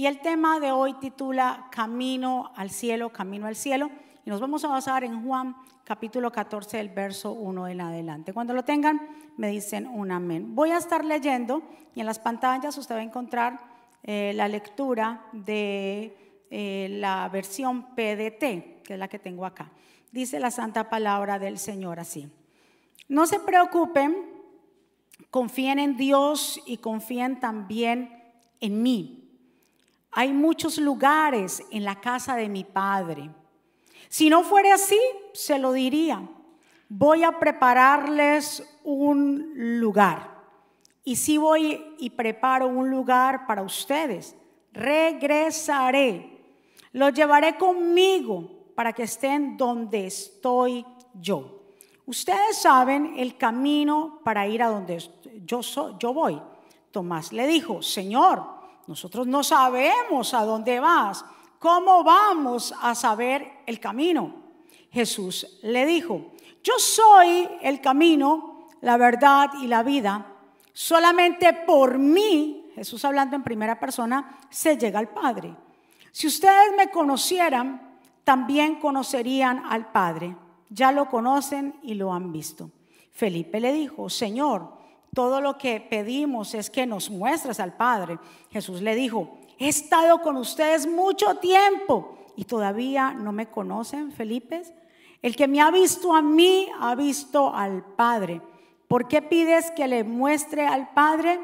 Y el tema de hoy titula Camino al cielo, camino al cielo. Y nos vamos a basar en Juan capítulo 14, el verso 1 en adelante. Cuando lo tengan, me dicen un amén. Voy a estar leyendo y en las pantallas usted va a encontrar eh, la lectura de eh, la versión PDT, que es la que tengo acá. Dice la santa palabra del Señor así. No se preocupen, confíen en Dios y confíen también en mí. Hay muchos lugares en la casa de mi Padre. Si no fuera así, se lo diría. Voy a prepararles un lugar. Y si voy y preparo un lugar para ustedes, regresaré. Los llevaré conmigo para que estén donde estoy yo. Ustedes saben el camino para ir a donde yo, yo voy. Tomás le dijo, Señor, nosotros no sabemos a dónde vas. ¿Cómo vamos a saber el camino? Jesús le dijo, yo soy el camino, la verdad y la vida. Solamente por mí, Jesús hablando en primera persona, se llega al Padre. Si ustedes me conocieran, también conocerían al Padre. Ya lo conocen y lo han visto. Felipe le dijo, Señor, todo lo que pedimos es que nos muestres al Padre. Jesús le dijo, he estado con ustedes mucho tiempo y todavía no me conocen, Felipe. El que me ha visto a mí ha visto al Padre. ¿Por qué pides que le muestre al Padre?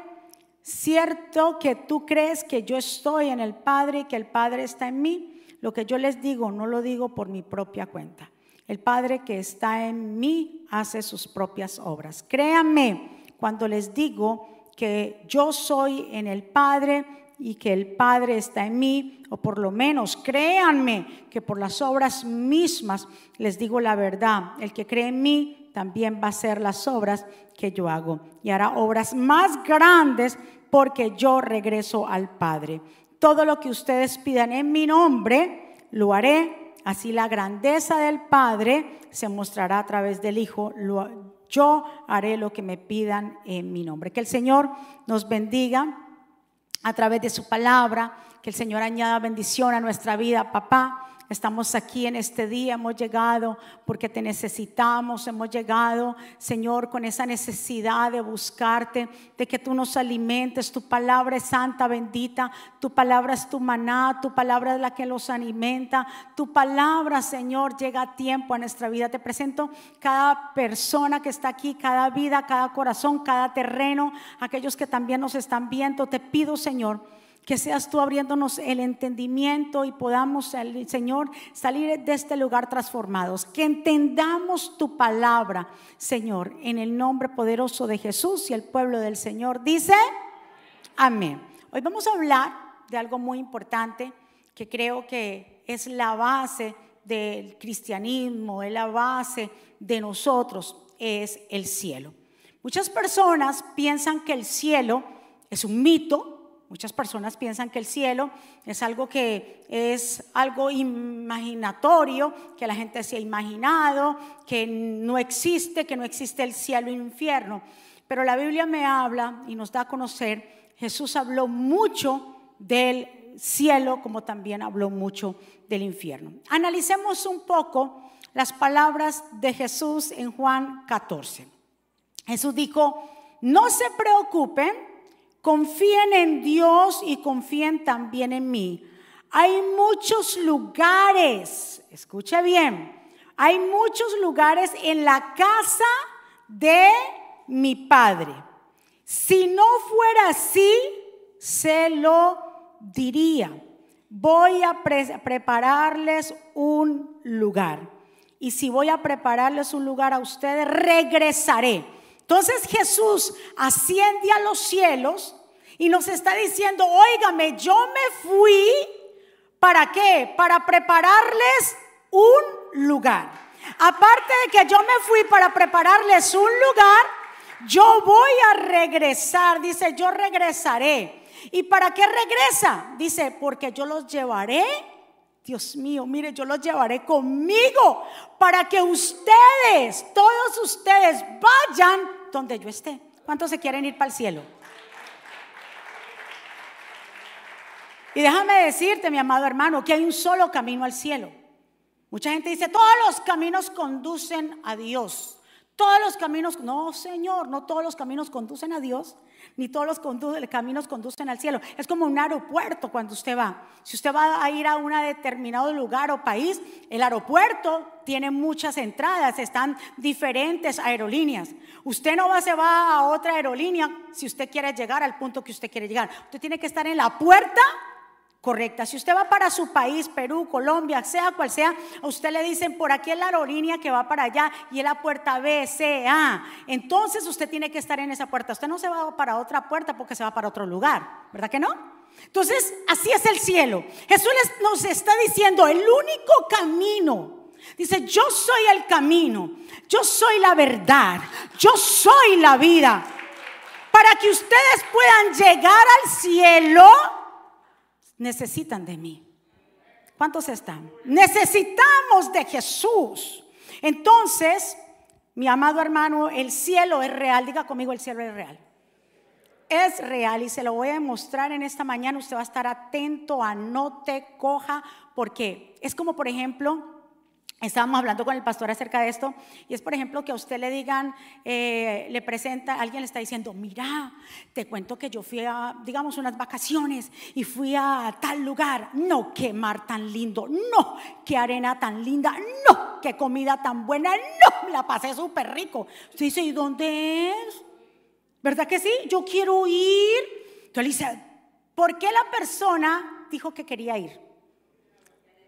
Cierto que tú crees que yo estoy en el Padre y que el Padre está en mí. Lo que yo les digo no lo digo por mi propia cuenta. El Padre que está en mí hace sus propias obras. Créanme, cuando les digo que yo soy en el Padre y que el Padre está en mí, o por lo menos créanme que por las obras mismas les digo la verdad. El que cree en mí también va a hacer las obras que yo hago y hará obras más grandes porque yo regreso al Padre. Todo lo que ustedes pidan en mi nombre, lo haré. Así la grandeza del Padre se mostrará a través del Hijo. Yo haré lo que me pidan en mi nombre. Que el Señor nos bendiga a través de su palabra, que el Señor añada bendición a nuestra vida, papá. Estamos aquí en este día, hemos llegado porque te necesitamos, hemos llegado, Señor, con esa necesidad de buscarte, de que tú nos alimentes. Tu palabra es santa, bendita, tu palabra es tu maná, tu palabra es la que los alimenta. Tu palabra, Señor, llega a tiempo a nuestra vida. Te presento cada persona que está aquí, cada vida, cada corazón, cada terreno, aquellos que también nos están viendo. Te pido, Señor, que seas tú abriéndonos el entendimiento y podamos, Señor, salir de este lugar transformados. Que entendamos tu palabra, Señor, en el nombre poderoso de Jesús y el pueblo del Señor dice, amén. Hoy vamos a hablar de algo muy importante que creo que es la base del cristianismo, es la base de nosotros, es el cielo. Muchas personas piensan que el cielo es un mito, Muchas personas piensan que el cielo es algo que es algo imaginatorio, que la gente se ha imaginado, que no existe, que no existe el cielo el infierno. Pero la Biblia me habla y nos da a conocer, Jesús habló mucho del cielo como también habló mucho del infierno. Analicemos un poco las palabras de Jesús en Juan 14. Jesús dijo, no se preocupen Confíen en Dios y confíen también en mí. Hay muchos lugares, escuche bien, hay muchos lugares en la casa de mi Padre. Si no fuera así, se lo diría. Voy a prepararles un lugar. Y si voy a prepararles un lugar a ustedes, regresaré. Entonces Jesús asciende a los cielos y nos está diciendo, óigame, yo me fui, ¿para qué? Para prepararles un lugar. Aparte de que yo me fui para prepararles un lugar, yo voy a regresar, dice, yo regresaré. ¿Y para qué regresa? Dice, porque yo los llevaré, Dios mío, mire, yo los llevaré conmigo para que ustedes, todos ustedes, vayan donde yo esté. ¿Cuántos se quieren ir para el cielo? Y déjame decirte, mi amado hermano, que hay un solo camino al cielo. Mucha gente dice, todos los caminos conducen a Dios. Todos los caminos, no Señor, no todos los caminos conducen a Dios, ni todos los caminos conducen al cielo. Es como un aeropuerto cuando usted va. Si usted va a ir a un determinado lugar o país, el aeropuerto tiene muchas entradas, están diferentes aerolíneas. Usted no va, se va a otra aerolínea si usted quiere llegar al punto que usted quiere llegar. Usted tiene que estar en la puerta correcta. Si usted va para su país, Perú, Colombia, sea cual sea, a usted le dicen por aquí es la aerolínea que va para allá y es la puerta B, C, A. Entonces usted tiene que estar en esa puerta. Usted no se va para otra puerta porque se va para otro lugar, ¿verdad que no? Entonces, así es el cielo. Jesús nos está diciendo, el único camino Dice, yo soy el camino, yo soy la verdad, yo soy la vida. Para que ustedes puedan llegar al cielo, necesitan de mí. ¿Cuántos están? Necesitamos de Jesús. Entonces, mi amado hermano, el cielo es real. Diga conmigo, el cielo es real. Es real y se lo voy a mostrar en esta mañana. Usted va a estar atento, anote, coja, porque es como, por ejemplo, Estábamos hablando con el pastor acerca de esto y es por ejemplo que a usted le digan, eh, le presenta, alguien le está diciendo, mira, te cuento que yo fui a, digamos, unas vacaciones y fui a tal lugar. No, qué mar tan lindo, no, qué arena tan linda, no, qué comida tan buena, no, la pasé súper rico. Usted dice, ¿y dónde es? ¿Verdad que sí? Yo quiero ir. Entonces le dice, ¿por qué la persona dijo que quería ir?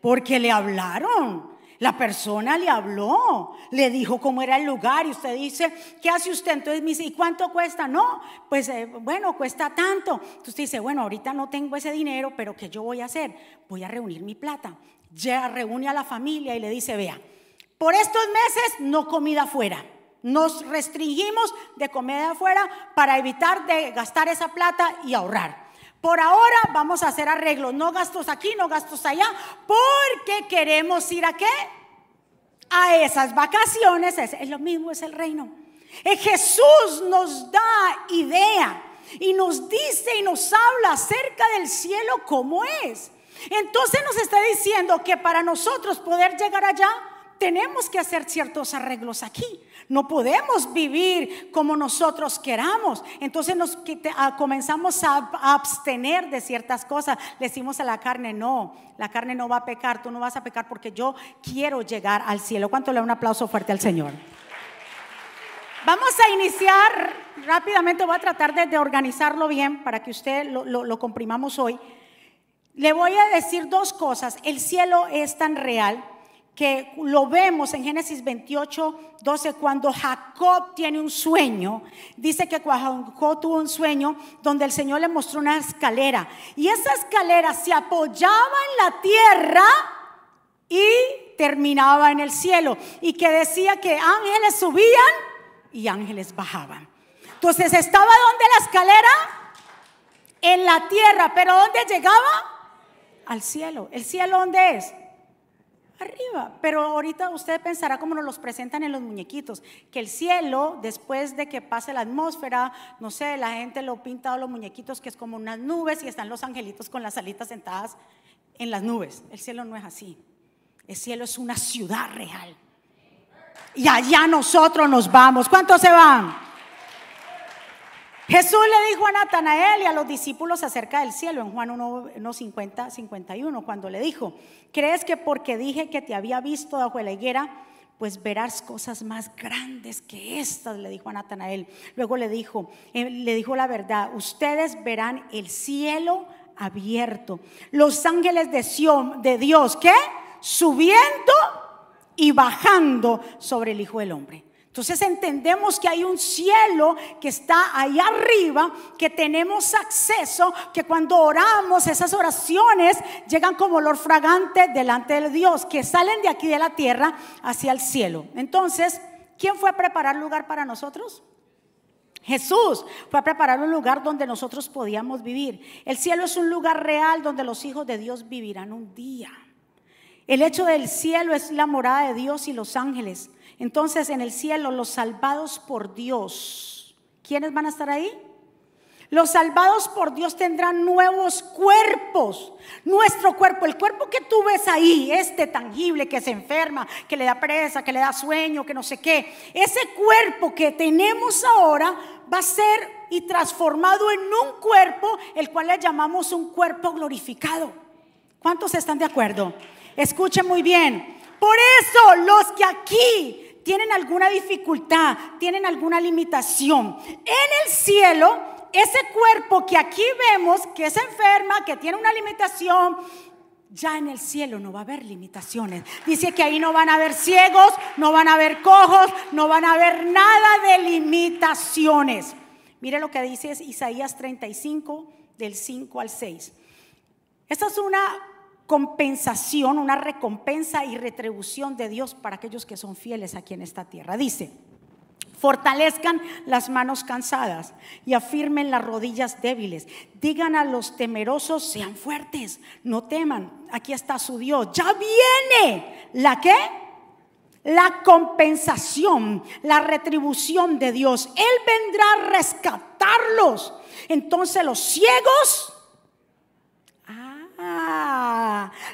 Porque le hablaron. La persona le habló, le dijo cómo era el lugar y usted dice, ¿qué hace usted? Entonces me ¿y cuánto cuesta? No, pues eh, bueno, cuesta tanto. Entonces usted dice, bueno, ahorita no tengo ese dinero, pero ¿qué yo voy a hacer? Voy a reunir mi plata. Ya reúne a la familia y le dice, vea, por estos meses no comida afuera. Nos restringimos de comida afuera para evitar de gastar esa plata y ahorrar. Por ahora vamos a hacer arreglos, no gastos aquí, no gastos allá, porque queremos ir a qué? A esas vacaciones, es, lo mismo, es el reino. Eh, Jesús nos da idea y nos dice y nos habla acerca del cielo como es. Entonces nos está diciendo que para nosotros poder llegar allá, tenemos que hacer ciertos arreglos aquí. No podemos vivir como nosotros queramos. Entonces nos ah, comenzamos a abstener de ciertas cosas. Le decimos a la carne, no, la carne no va a pecar, tú no vas a pecar porque yo quiero llegar al cielo. ¿Cuánto le da un aplauso fuerte al Señor? Vamos a iniciar rápidamente, voy a tratar de, organizarlo bien para que usted lo comprimamos hoy. Le voy a decir dos cosas. El cielo es tan real que lo vemos en Génesis 28, 12, cuando Jacob tiene un sueño. Dice que Jacob tuvo un sueño donde el Señor le mostró una escalera. Y esa escalera se apoyaba en la tierra y terminaba en el cielo. Y que decía que ángeles subían y ángeles bajaban. Entonces estaba donde la escalera? En la tierra. Pero ¿dónde llegaba? Al cielo. ¿El cielo dónde es? Arriba. Pero ahorita usted pensará como nos los presentan en los muñequitos, que el cielo, después de que pase la atmósfera, no sé, la gente lo pinta a los muñequitos que es como unas nubes y están los angelitos con las alitas sentadas en las nubes. El cielo no es así. El cielo es una ciudad real. Y allá nosotros nos vamos. ¿Cuántos se van? Jesús le dijo a Natanael y a los discípulos acerca del cielo en Juan 1, 50, 51, cuando le dijo, ¿crees que porque dije que te había visto bajo la higuera, pues verás cosas más grandes que estas? Le dijo a Natanael. Luego le dijo, eh, le dijo la verdad, ustedes verán el cielo abierto, los ángeles de, Sion, de Dios, ¿qué? Subiendo y bajando sobre el Hijo del Hombre. Entonces entendemos que hay un cielo que está ahí arriba, que tenemos acceso, que cuando oramos esas oraciones llegan como olor fragante delante de Dios, que salen de aquí de la tierra hacia el cielo. Entonces, ¿quién fue a preparar lugar para nosotros? Jesús fue a preparar un lugar donde nosotros podíamos vivir. El cielo es un lugar real donde los hijos de Dios vivirán un día. El hecho del cielo es la morada de Dios y los ángeles. Entonces en el cielo los salvados por Dios, ¿quiénes van a estar ahí? Los salvados por Dios tendrán nuevos cuerpos. Nuestro cuerpo, el cuerpo que tú ves ahí, este tangible que se enferma, que le da presa, que le da sueño, que no sé qué. Ese cuerpo que tenemos ahora va a ser y transformado en un cuerpo, el cual le llamamos un cuerpo glorificado. ¿Cuántos están de acuerdo? Escuchen muy bien. Por eso los que aquí tienen alguna dificultad, tienen alguna limitación, en el cielo ese cuerpo que aquí vemos, que se enferma, que tiene una limitación, ya en el cielo no va a haber limitaciones. Dice que ahí no van a haber ciegos, no van a haber cojos, no van a haber nada de limitaciones. Mire lo que dice Isaías 35, del 5 al 6. Esta es una compensación, una recompensa y retribución de Dios para aquellos que son fieles aquí en esta tierra. Dice, Fortalezcan las manos cansadas y afirmen las rodillas débiles. Digan a los temerosos, sean fuertes, no teman. Aquí está su Dios. Ya viene la qué? La compensación, la retribución de Dios. Él vendrá a rescatarlos. Entonces los ciegos,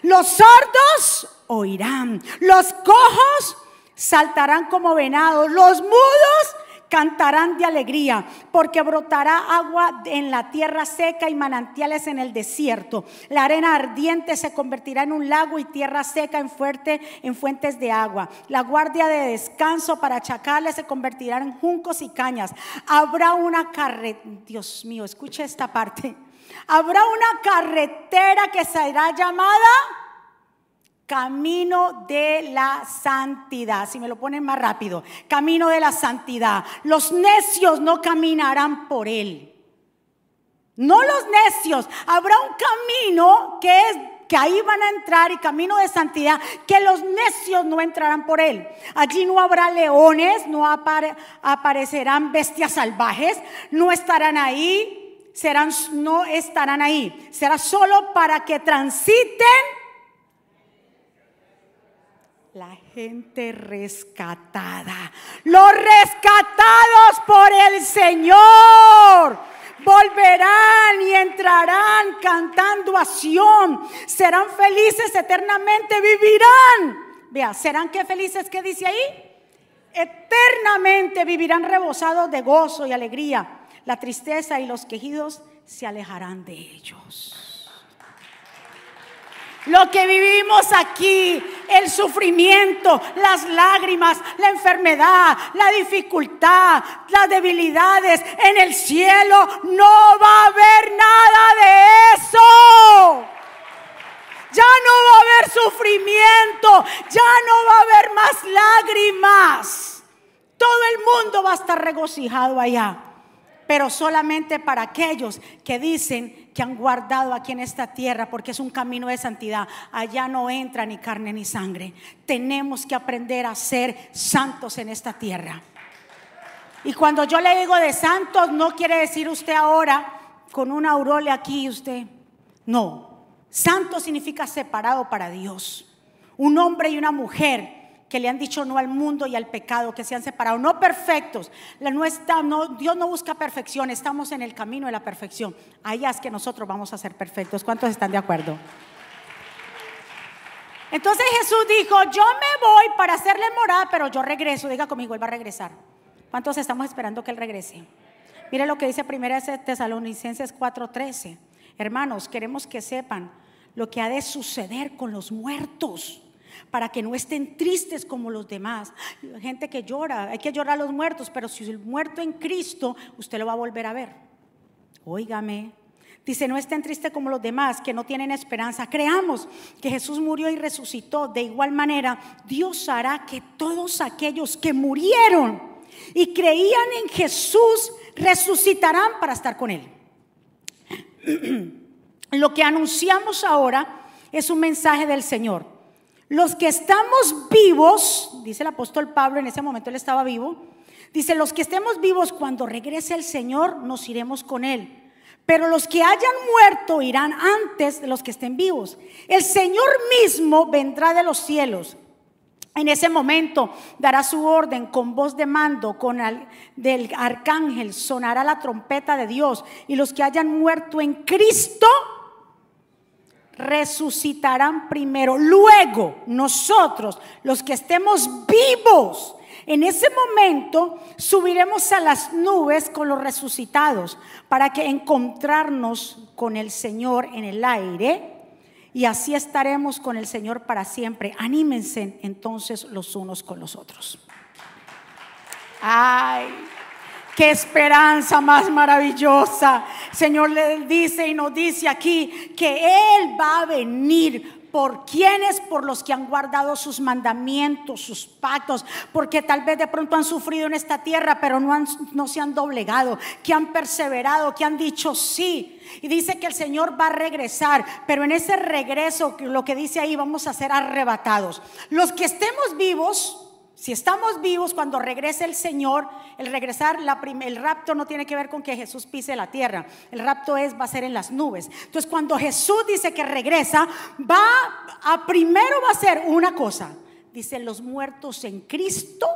los sordos oirán, los cojos saltarán como venados, los mudos cantarán de alegría, porque brotará agua en la tierra seca y manantiales en el desierto. La arena ardiente se convertirá en un lago y tierra seca en fuerte en fuentes de agua. La guardia de descanso para chacales se convertirá en juncos y cañas. Habrá una carretera, Dios mío, escuche esta parte. Habrá una carretera que será llamada Camino de la santidad. Si me lo ponen más rápido. Camino de la santidad. Los necios no caminarán por él. No los necios. Habrá un camino que es que ahí van a entrar y camino de santidad, que los necios no entrarán por él. Allí no habrá leones, no aparecerán bestias salvajes, no estarán ahí, serán, no estarán ahí. Será solo para que transiten la gente rescatada. Los rescatados por el Señor volverán y entrarán cantando a Serán felices eternamente, vivirán. Vea, ¿serán qué felices? ¿Qué dice ahí? Eternamente vivirán rebosados de gozo y alegría. La tristeza y los quejidos se alejarán de ellos. Lo que vivimos aquí, el sufrimiento, las lágrimas, la enfermedad, la dificultad, las debilidades, en el cielo no va a haber nada de eso. Ya no va a haber sufrimiento, ya no va a haber más lágrimas. Todo el mundo va a estar regocijado allá pero solamente para aquellos que dicen que han guardado aquí en esta tierra, porque es un camino de santidad. Allá no entra ni carne ni sangre. Tenemos que aprender a ser santos en esta tierra. Y cuando yo le digo de santos, no quiere decir usted ahora con una aurole aquí usted. No, santo significa separado para Dios. Un hombre y una mujer que le han dicho no al mundo y al pecado, que se han separado, no perfectos. La no, Dios no busca perfección, estamos en el camino de la perfección. Allá es que nosotros vamos a ser perfectos. ¿Cuántos están de acuerdo? Entonces Jesús dijo, yo me voy para hacerle morada, pero yo regreso. Diga conmigo, Él va a regresar. ¿Cuántos estamos esperando que Él regrese? Mire lo que dice 1 Tesalonicenses 4:13. Hermanos, queremos que sepan lo que ha de suceder con los muertos para que no estén tristes como los demás. Gente que llora, hay que llorar a los muertos, pero si el muerto en Cristo, usted lo va a volver a ver. Óigame. Dice, no estén tristes como los demás que no tienen esperanza. Creamos que Jesús murió y resucitó. De igual manera, Dios hará que todos aquellos que murieron y creían en Jesús resucitarán para estar con Él. Lo que anunciamos ahora es un mensaje del Señor. Los que estamos vivos, dice el apóstol Pablo, en ese momento él estaba vivo, dice, los que estemos vivos cuando regrese el Señor, nos iremos con Él. Pero los que hayan muerto irán antes de los que estén vivos. El Señor mismo vendrá de los cielos En ese momento dará su orden con voz de mando, con el del arcángel, sonará la trompeta de Dios y los que hayan muerto en Cristo resucitarán primero. Luego nosotros, los que estemos vivos, en ese momento subiremos a las nubes con los resucitados para que encontrarnos con el Señor en el aire y así estaremos con el Señor para siempre. Anímense entonces los unos con los otros. Ay, qué esperanza más maravillosa. Señor le dice y nos dice aquí que Él va a venir por quienes, por los que han guardado sus mandamientos, sus pactos, porque tal vez de pronto han sufrido en esta tierra, pero no, han, no se han doblegado, que han perseverado, que han dicho sí. Y dice que el Señor va a regresar, pero en ese regreso, lo que dice ahí, vamos a ser arrebatados. Los que estemos vivos, si estamos vivos cuando regrese el Señor, el regresar, el rapto no tiene que ver con que Jesús pise la tierra. El rapto es, va a ser en las nubes. Entonces, cuando Jesús dice que regresa, va a primero va a ser una cosa. Dice, los muertos en Cristo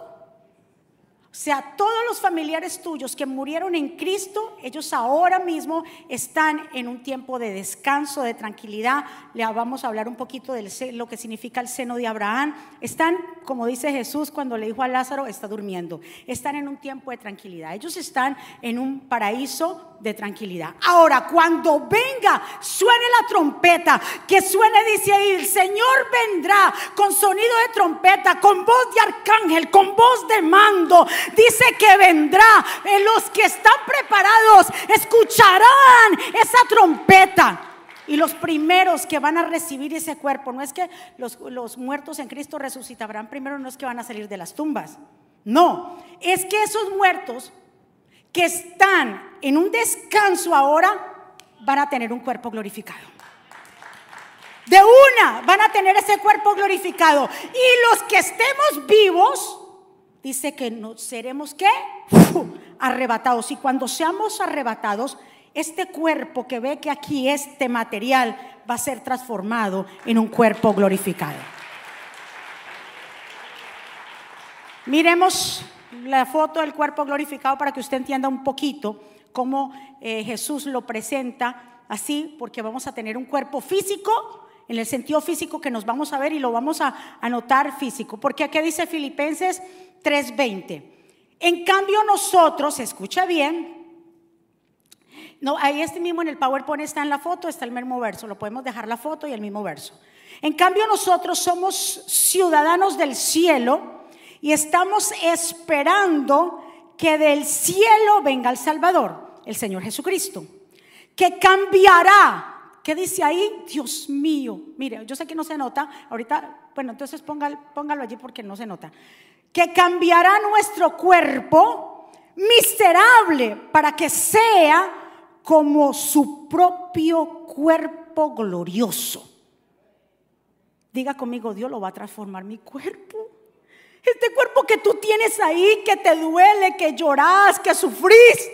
sea, todos los familiares tuyos que murieron en Cristo, ellos ahora mismo están en un tiempo de descanso, de tranquilidad. Le vamos a hablar un poquito de lo que significa el seno de Abraham. Están, como dice Jesús cuando le dijo a Lázaro, está durmiendo. Están en un tiempo de tranquilidad. Ellos están en un paraíso de tranquilidad. Ahora, cuando venga, suene la trompeta, que suene, dice ahí, el Señor vendrá con sonido de trompeta, con voz de arcángel, con voz de mando. Dice que vendrá. En los que están preparados escucharán esa trompeta. Y los primeros que van a recibir ese cuerpo, no es que los, los muertos en Cristo resucitarán primero, no es que van a salir de las tumbas. No, es que esos muertos que están en un descanso ahora van a tener un cuerpo glorificado. De una van a tener ese cuerpo glorificado. Y los que estemos vivos, dice que nos seremos qué? arrebatados. Y cuando seamos arrebatados, este cuerpo que ve que aquí este material va a ser transformado en un cuerpo glorificado. Miremos la foto del cuerpo glorificado para que usted entienda un poquito cómo eh, Jesús lo presenta así, porque vamos a tener un cuerpo físico, en el sentido físico que nos vamos a ver y lo vamos a anotar físico, porque aquí dice Filipenses 3:20. En cambio nosotros, escucha bien, no, ahí este mismo en el PowerPoint está en la foto, está el mismo verso, lo podemos dejar la foto y el mismo verso. En cambio nosotros somos ciudadanos del cielo, y estamos esperando que del cielo venga el Salvador, el Señor Jesucristo, que cambiará. ¿Qué dice ahí? Dios mío. Mire, yo sé que no se nota. Ahorita, bueno, entonces póngalo, póngalo allí porque no se nota. Que cambiará nuestro cuerpo miserable para que sea como su propio cuerpo glorioso. Diga conmigo, Dios lo va a transformar mi cuerpo. Este cuerpo que tú tienes ahí, que te duele, que lloras, que sufrís.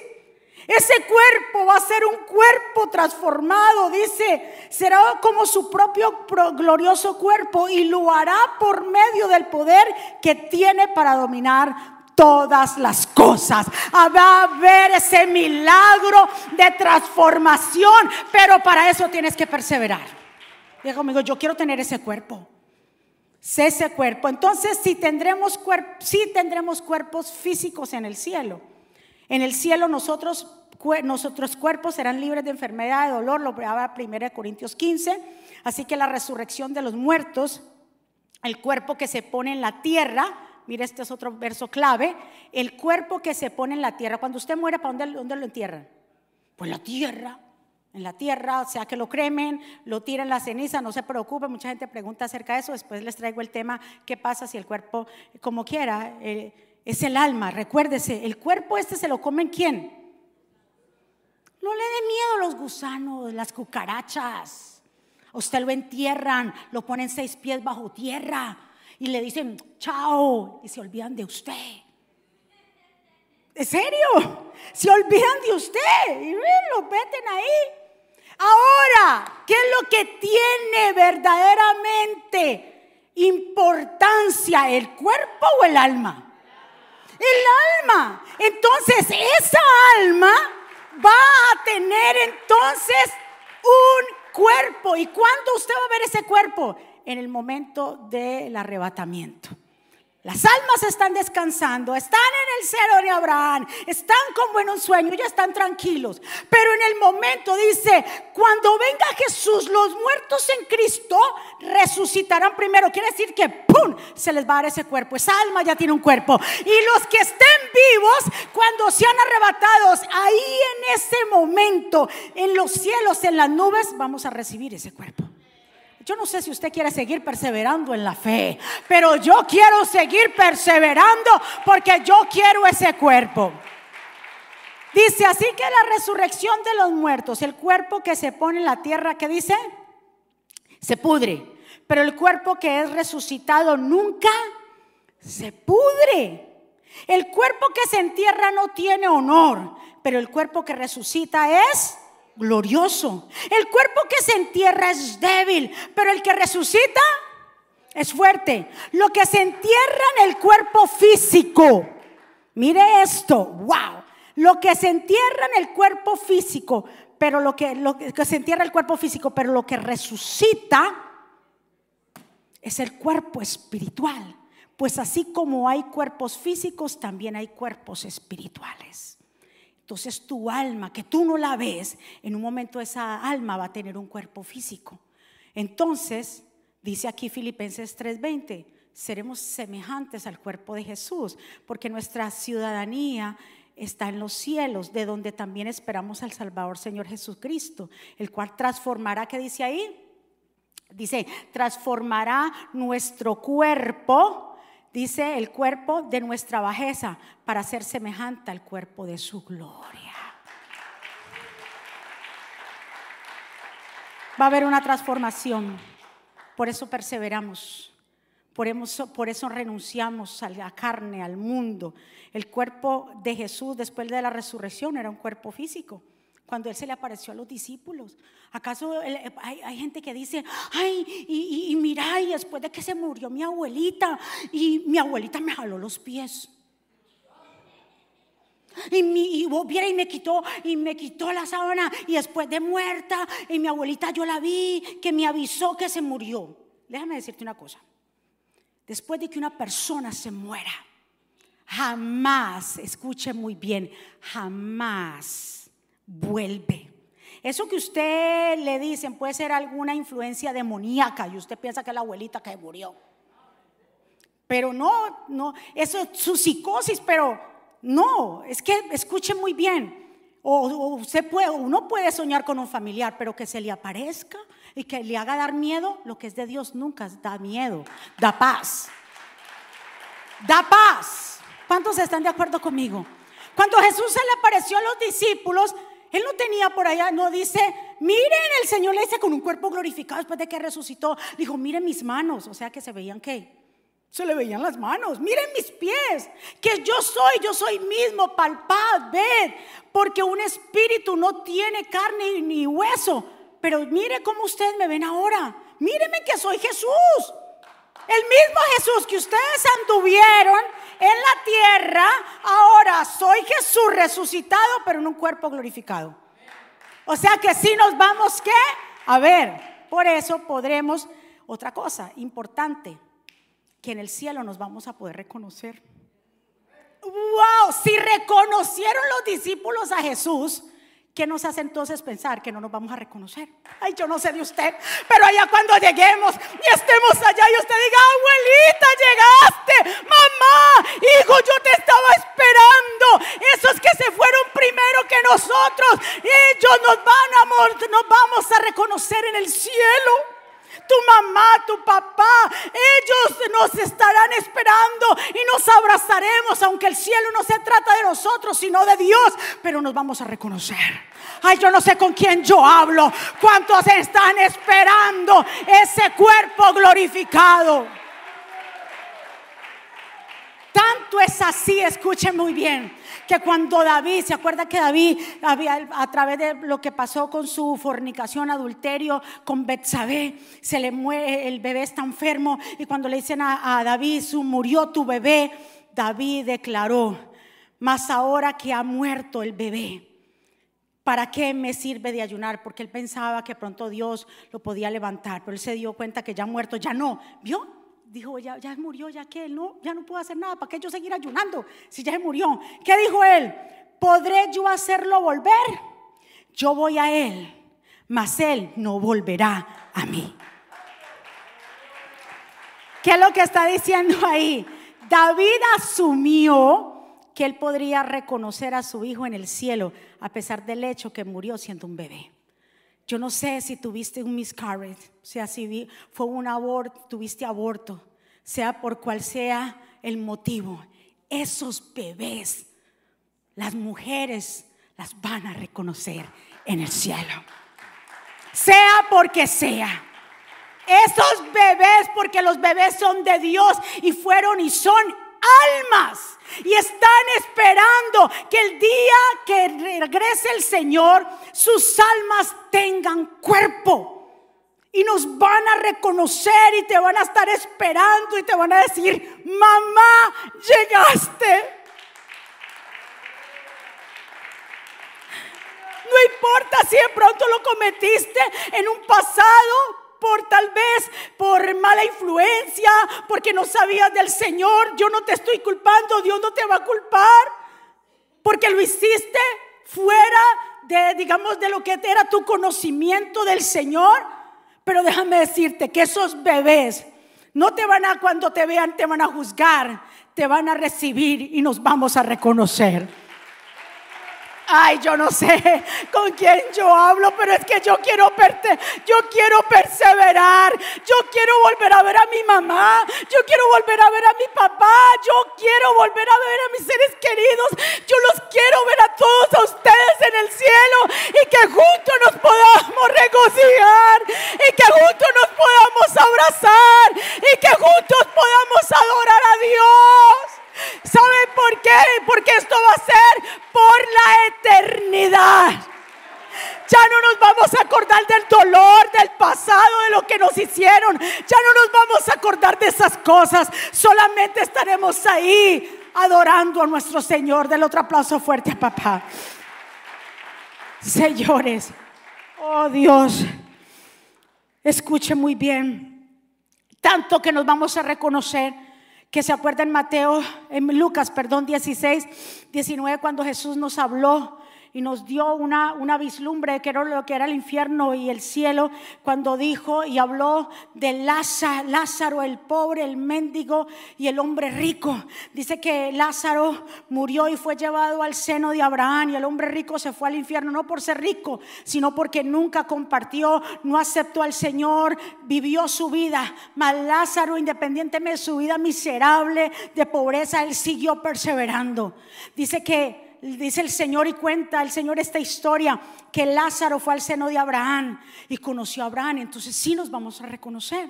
Ese cuerpo va a ser un cuerpo transformado, dice, será como su propio glorioso cuerpo y lo hará por medio del poder que tiene para dominar todas las cosas. Va a haber ese milagro de transformación, pero para eso tienes que perseverar. Diga conmigo, yo quiero tener ese cuerpo ese cuerpo. Entonces, si tendremos, si tendremos cuerpos físicos en el cielo. En el cielo nosotros, nuestros cuerpos serán libres de enfermedad, de dolor, lo habla 1 Corintios 15. Así que la resurrección de los muertos, el cuerpo que se pone en la tierra, mire este es otro verso clave, el cuerpo que se pone en la tierra. Cuando usted muere, ¿para dónde, dónde lo entierran? Pues la tierra en la tierra, sea que lo cremen, lo tiren la ceniza, no se preocupe, mucha gente pregunta acerca de eso, después les traigo el tema, ¿qué pasa si el cuerpo, como quiera, eh, es el alma? Recuérdese, el cuerpo este se lo comen quién? No le dé miedo los gusanos, las cucarachas. usted lo entierran, lo ponen seis pies bajo tierra y le dicen chao y se olvidan de usted. ¿En serio? Se olvidan de usted y lo meten ahí. Ahora, ¿qué es lo que tiene verdaderamente importancia el cuerpo o el alma? El alma. Entonces esa alma va a tener entonces un cuerpo. ¿Y cuándo usted va a ver ese cuerpo? En el momento del arrebatamiento. Las almas están descansando, están en el cero de Abraham, están como en un sueño, ya están tranquilos. Pero en el momento dice, cuando venga Jesús, los muertos en Cristo resucitarán primero. Quiere decir que, ¡pum!, se les va a dar ese cuerpo. Esa alma ya tiene un cuerpo. Y los que estén vivos, cuando sean arrebatados, ahí en ese momento, en los cielos, en las nubes, vamos a recibir ese cuerpo. Yo no sé si usted quiere seguir perseverando en la fe, pero yo quiero seguir perseverando porque yo quiero ese cuerpo. Dice así que la resurrección de los muertos, el cuerpo que se pone en la tierra, ¿qué dice? Se pudre. Pero el cuerpo que es resucitado nunca se pudre. El cuerpo que se entierra no tiene honor, pero el cuerpo que resucita es glorioso. El cuerpo que se entierra es débil, pero el que resucita es fuerte. Lo que se entierra en el cuerpo físico, mire esto, wow. Lo que se entierra en el cuerpo físico, pero lo que, lo que se entierra en el cuerpo físico, pero lo que resucita es el cuerpo espiritual. Pues así como hay cuerpos físicos, también hay cuerpos espirituales. Entonces tu alma, que tú no la ves, en un momento esa alma va a tener un cuerpo físico. Entonces, dice aquí Filipenses 3:20, seremos semejantes al cuerpo de Jesús, porque nuestra ciudadanía está en los cielos, de donde también esperamos al Salvador Señor Jesucristo, el cual transformará, ¿qué dice ahí? Dice, transformará nuestro cuerpo dice el cuerpo de nuestra bajeza para ser semejante al cuerpo de su gloria. Va a haber una transformación. Por eso perseveramos. Por eso, renunciamos a la carne, al mundo. El cuerpo de Jesús después de la resurrección era un cuerpo físico cuando Él se le apareció a los discípulos. ¿Acaso hay, gente que dice, ay, y, mira, y después de que se murió mi abuelita, y mi abuelita me jaló los pies? Y, mi, y viera y me quitó y me quitó la sábana y después de muerta y mi abuelita yo la vi que me avisó que se murió. Déjame decirte una cosa. Después de que una persona se muera, jamás, escuche muy bien, jamás vuelve. Eso que usted le dicen puede ser alguna influencia demoníaca y usted piensa que es la abuelita que murió. Pero no, no, eso es su psicosis, pero no, es que escuche muy bien. O, usted puede, uno puede soñar con un familiar, pero que se le aparezca y que le haga dar miedo, lo que es de Dios nunca da miedo, da paz. Da paz. ¿Cuántos están de acuerdo conmigo? Cuando Jesús se le apareció a los discípulos, él no tenía por allá, no dice, miren, el Señor le dice con un cuerpo glorificado después de que resucitó. Dijo, miren mis manos, o sea que se veían qué? Se le veían las manos, miren mis pies, que yo soy, yo soy mismo, palpad, ved, porque un espíritu no tiene carne ni hueso, pero mire cómo ustedes me ven ahora, mírenme que soy Jesús. El mismo Jesús que ustedes anduvieron en la tierra, ahora soy Jesús resucitado, pero en un cuerpo glorificado. O sea que si nos vamos, ¿qué? A ver, por eso podremos, otra cosa importante, que en el cielo nos vamos a poder reconocer. ¡Wow! Si reconocieron los discípulos a Jesús, ¿Qué nos hace entonces pensar que no nos vamos a reconocer? Ay, yo no sé de usted, pero allá cuando lleguemos y estemos allá y usted diga, abuelita, llegaste, mamá, hijo, yo te estaba esperando. Esos que se fueron primero que nosotros, ellos nos van a, nos vamos a reconocer en el cielo tu mamá, tu papá, ellos nos estarán esperando y nos abrazaremos, aunque el cielo no se trata de nosotros, sino de Dios, pero nos vamos a reconocer. Ay, yo no sé con quién yo hablo, cuántos están esperando ese cuerpo glorificado. Tanto es así, escuchen muy bien, que cuando David, ¿se acuerda que David había a través de lo que pasó con su fornicación, adulterio con Betsabé, se le el bebé está enfermo y cuando le dicen a, a David, su murió tu bebé, David declaró, mas ahora que ha muerto el bebé, ¿para qué me sirve de ayunar? Porque él pensaba que pronto Dios lo podía levantar, pero él se dio cuenta que ya muerto, ya no, ¿vio? Dijo, ya, ya murió, ya que no, ya no puedo hacer nada, ¿para qué yo seguir ayunando si ya se murió? ¿Qué dijo él? ¿Podré yo hacerlo volver? Yo voy a él, mas él no volverá a mí. ¿Qué es lo que está diciendo ahí? David asumió que él podría reconocer a su hijo en el cielo a pesar del hecho que murió siendo un bebé. Yo no sé si tuviste un miscarriage, sea, si fue un aborto, tuviste aborto, sea por cual sea el motivo. Esos bebés, las mujeres las van a reconocer en el cielo. Sea porque sea. Esos bebés, porque los bebés son de Dios y fueron y son almas y están esperando que el día que regrese el Señor, sus almas tengan cuerpo. Y nos van a reconocer y te van a estar esperando y te van a decir, mamá, llegaste. No importa si de pronto lo cometiste en un pasado, por tal vez por mala influencia, porque no sabías del Señor. Yo no te estoy culpando, Dios no te va a culpar, porque lo hiciste fuera de, digamos, de lo que era tu conocimiento del Señor. Pero déjame decirte que esos bebés no te van a, cuando te vean, te van a juzgar, te van a recibir y nos vamos a reconocer. Ay, yo no sé con quién yo hablo, pero es que yo quiero yo quiero perseverar, yo quiero volver a ver a mi mamá, yo quiero volver a ver a mi papá, yo quiero volver a ver a mis seres queridos, yo los quiero ver a todos a ustedes en el cielo y que juntos nos podamos regocijar y que juntos nos podamos abrazar y que juntos podamos adorar a Dios. ¿Saben por qué? Porque esto va a ser por la eternidad. Ya no nos vamos a acordar del dolor, del pasado, de lo que nos hicieron. Ya no nos vamos a acordar de esas cosas. Solamente estaremos ahí adorando a nuestro Señor. Del otro aplauso fuerte a papá. Señores, oh Dios, escuche muy bien. Tanto que nos vamos a reconocer que se acuerda en Mateo, en Lucas, perdón, 16, 19, cuando Jesús nos habló y nos dio una, una vislumbre que era lo que era el infierno y el cielo, cuando dijo y habló de Lázaro, Lázaro, el pobre, el mendigo y el hombre rico. Dice que Lázaro murió y fue llevado al seno de Abraham y el hombre rico se fue al infierno, no por ser rico, sino porque nunca compartió, no aceptó al Señor, vivió su vida. Mas Lázaro, independientemente de su vida miserable de pobreza, él siguió perseverando. Dice que dice el Señor y cuenta el Señor esta historia, que Lázaro fue al seno de Abraham y conoció a Abraham, entonces sí nos vamos a reconocer.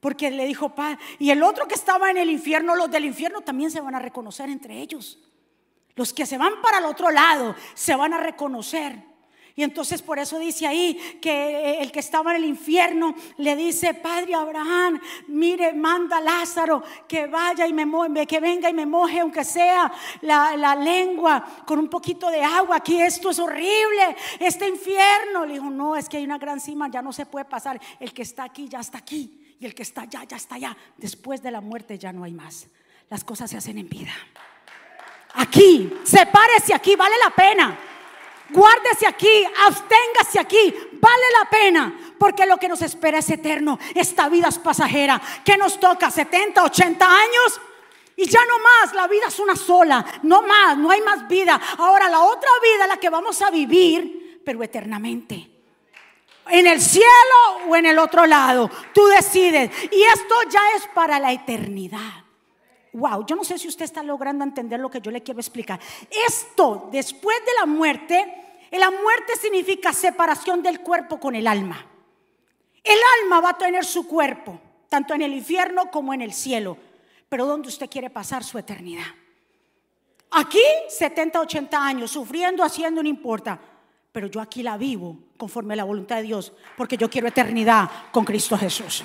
Porque le dijo, Padre, y el otro que estaba en el infierno, los del infierno también se van a reconocer entre ellos. Los que se van para el otro lado se van a reconocer. Y entonces por eso dice ahí que eh, el que estaba en el infierno le dice, Padre Abraham, mire, manda a Lázaro que vaya y me moje, que venga y me moje, aunque sea la, la, lengua con un poquito de agua. Aquí esto es horrible, este infierno. Le dijo, no, es que hay una gran cima, ya no se puede pasar. El que está aquí ya está aquí. Y el que está allá, ya está allá. Después de la muerte ya no hay más. Las cosas se hacen en vida. Aquí, sepárese aquí, vale la pena. Guárdese aquí, absténgase aquí, vale la pena, porque lo que nos espera es eterno. Esta vida es pasajera. ¿Qué nos toca? ¿70, 80 años? Y ya no más, la vida es una sola, no más, no hay más vida. Ahora la otra vida, la que vamos a vivir, pero eternamente. En el cielo o en el otro lado, tú decides. Y esto ya es para la eternidad. Wow, yo no sé si usted está logrando entender lo que yo le quiero explicar. Esto, después de la muerte, la muerte significa separación del cuerpo con el alma. El alma va a tener su cuerpo, tanto en el infierno como en el cielo. pero ¿dónde usted quiere pasar su eternidad? Aquí 70, 80 años, sufriendo, haciendo, no importa. Pero yo aquí la vivo conforme a la voluntad de Dios, porque yo quiero eternidad con Cristo Jesús.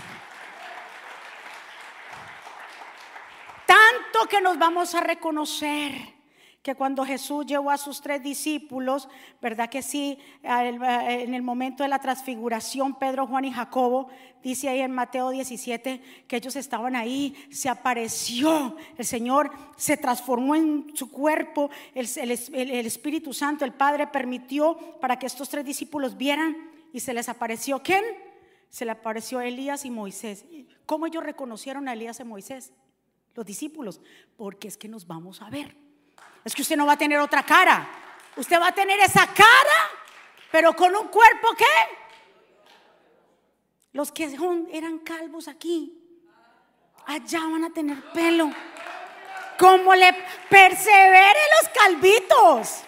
Que nos vamos a reconocer que cuando Jesús llevó a sus tres discípulos, ¿verdad que sí? En el momento de la transfiguración, Pedro, Juan y Jacobo, dice ahí en Mateo 17 que ellos estaban ahí, se apareció, el Señor se transformó en su cuerpo, el, Espíritu Santo, el Padre permitió para que estos tres discípulos vieran y se les apareció, ¿quién? Se le apareció Elías y Moisés. ¿Cómo ellos reconocieron a Elías y Moisés? Los discípulos, porque es que nos vamos a ver. Es que usted no va a tener otra cara. Usted va a tener esa cara, pero con un cuerpo que los que eran calvos aquí, allá van a tener pelo. Como le persevere los calvitos.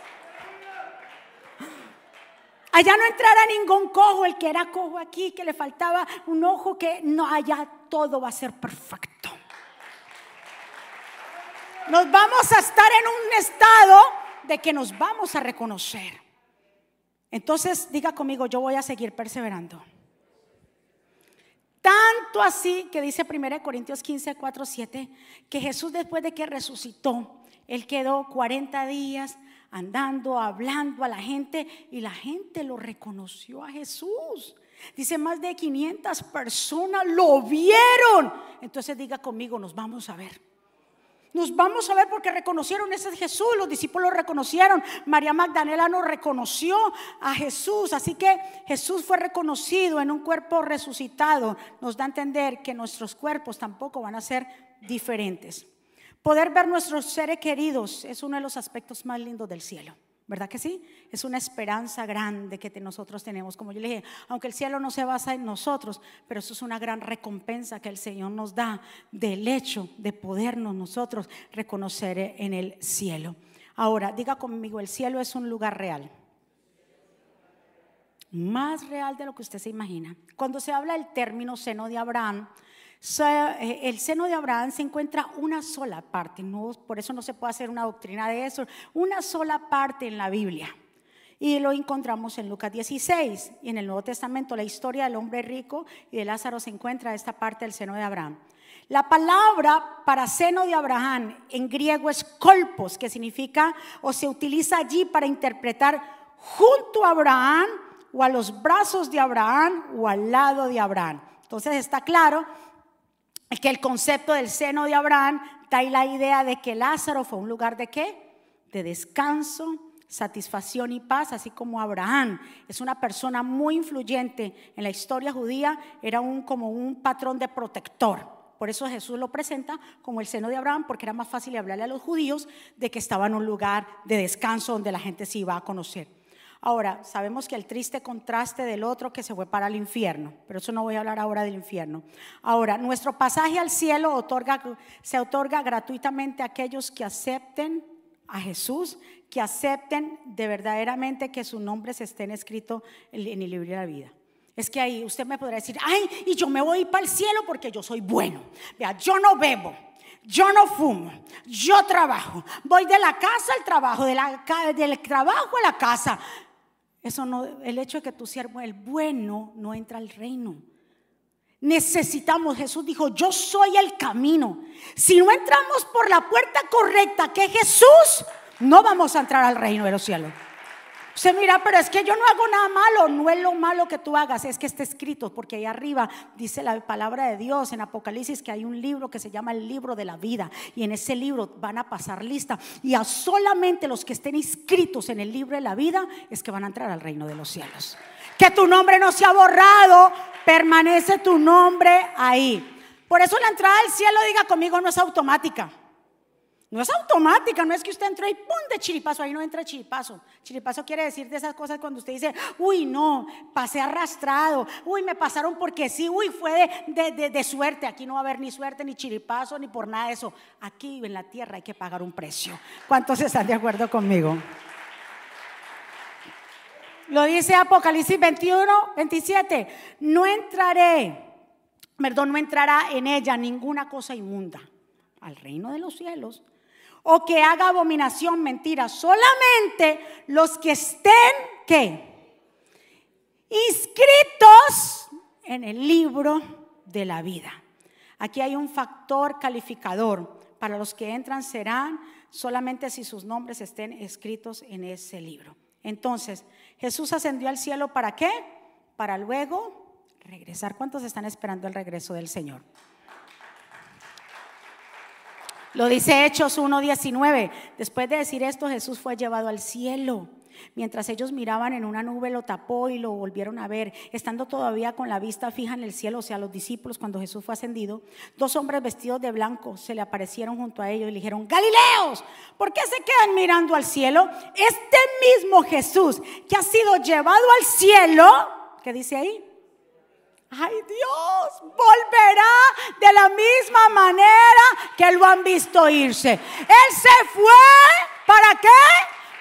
Allá no entrará ningún cojo, el que era cojo aquí, que le faltaba un ojo, que no, allá todo va a ser perfecto. Nos vamos a estar en un estado de que nos vamos a reconocer. Entonces, diga conmigo, yo voy a seguir perseverando. Tanto así que dice 1 Corintios 15, 4, 7, que Jesús después de que resucitó, él quedó 40 días andando, hablando a la gente y la gente lo reconoció a Jesús. Dice, más de 500 personas lo vieron. Entonces diga conmigo, nos vamos a ver. Nos vamos a ver porque reconocieron ese Jesús, los discípulos reconocieron, María Magdalena nos reconoció a Jesús, así que Jesús fue reconocido en un cuerpo resucitado, nos da a entender que nuestros cuerpos tampoco van a ser diferentes. Poder ver nuestros seres queridos es uno de los aspectos más lindos del cielo. ¿Verdad que sí? Es una esperanza grande que nosotros tenemos. Como yo le dije, aunque el cielo no se basa en nosotros, pero eso es una gran recompensa que el Señor nos da del hecho de podernos nosotros reconocer en el cielo. Ahora, diga conmigo, el cielo es un lugar real. Más real de lo que usted se imagina. Cuando se habla del término seno de Abraham, el seno de Abraham se encuentra una sola parte, no, por eso no se puede hacer una doctrina de eso, una sola parte en la Biblia. Y lo encontramos en Lucas 16 y en el Nuevo Testamento la historia del hombre rico y de Lázaro se encuentra esta parte del seno de Abraham. La palabra para seno de Abraham en griego es kolpos, que significa o se utiliza allí para interpretar junto a Abraham o a los brazos de Abraham o al lado de Abraham. Entonces está claro es que el concepto del seno de Abraham da la idea de que Lázaro fue un lugar de qué? De descanso, satisfacción y paz, así como Abraham es una persona muy influyente en la historia judía, era un, como un patrón de protector. Por eso Jesús lo presenta como el seno de Abraham, porque era más fácil hablarle a los judíos de que estaba en un lugar de descanso donde la gente se iba a conocer. Ahora, sabemos que el triste contraste del otro que se fue para el infierno, pero eso no voy a hablar ahora del infierno. Ahora, nuestro pasaje al cielo se otorga gratuitamente a aquellos que acepten a Jesús, que acepten de verdaderamente que sus nombres estén escritos en el libro de la vida. Es que ahí usted me podrá decir, ay, y yo me voy para el cielo porque yo soy bueno. Vea, yo no bebo, yo no fumo, yo trabajo, voy de la casa al trabajo, de la, del trabajo a la casa. Eso no, el hecho de que tu siervo, el bueno, no entra al reino. Necesitamos, Jesús dijo, yo soy el camino. Si no entramos por la puerta correcta, que es Jesús, no vamos a entrar al reino de los cielos. Usted mira, pero es que yo no hago nada malo. No es lo malo que tú hagas, es que está escrito, porque ahí arriba dice la palabra de Dios en Apocalipsis que hay un libro que se llama el libro de la vida. Y en ese libro van a pasar lista. Y a solamente los que estén inscritos en el libro de la vida es que van a entrar al reino de los cielos. Que tu nombre no se ha borrado, permanece tu nombre ahí. Por eso la entrada al cielo, diga conmigo, no es automática. No es automática, no es que usted entra y ¡pum! de chiripazo, ahí no entra chiripazo. Chiripazo quiere decir de esas cosas cuando usted dice, uy, no, pasé arrastrado, uy, me pasaron porque sí, uy, fue de, de suerte. Aquí no va a haber ni suerte, ni chiripazo, ni por nada de eso. Aquí en la tierra hay que pagar un precio. ¿Cuántos están de acuerdo conmigo? Lo dice Apocalipsis 21, 27. No entraré, perdón, no entrará en ella ninguna cosa inmunda al reino de los cielos, o que haga abominación, mentira, solamente los que estén, ¿qué? Inscritos en el libro de la vida. Aquí hay un factor calificador. Para los que entran serán solamente si sus nombres estén escritos en ese libro. Entonces, Jesús ascendió al cielo para qué? Para luego regresar. ¿Cuántos están esperando el regreso del Señor? Lo dice Hechos 1.19. Después de decir esto, Jesús fue llevado al cielo. Mientras ellos miraban en una nube, lo tapó y lo volvieron a ver. Estando todavía con la vista fija en el cielo, o sea, los discípulos, cuando Jesús fue ascendido, dos hombres vestidos de blanco se le aparecieron junto a ellos y le dijeron, Galileos, ¿por qué se quedan mirando al cielo? Este mismo Jesús que ha sido llevado al cielo, ¿qué dice ahí? Ay Dios, volverá de la misma manera que lo han visto irse. Él se fue, ¿para qué?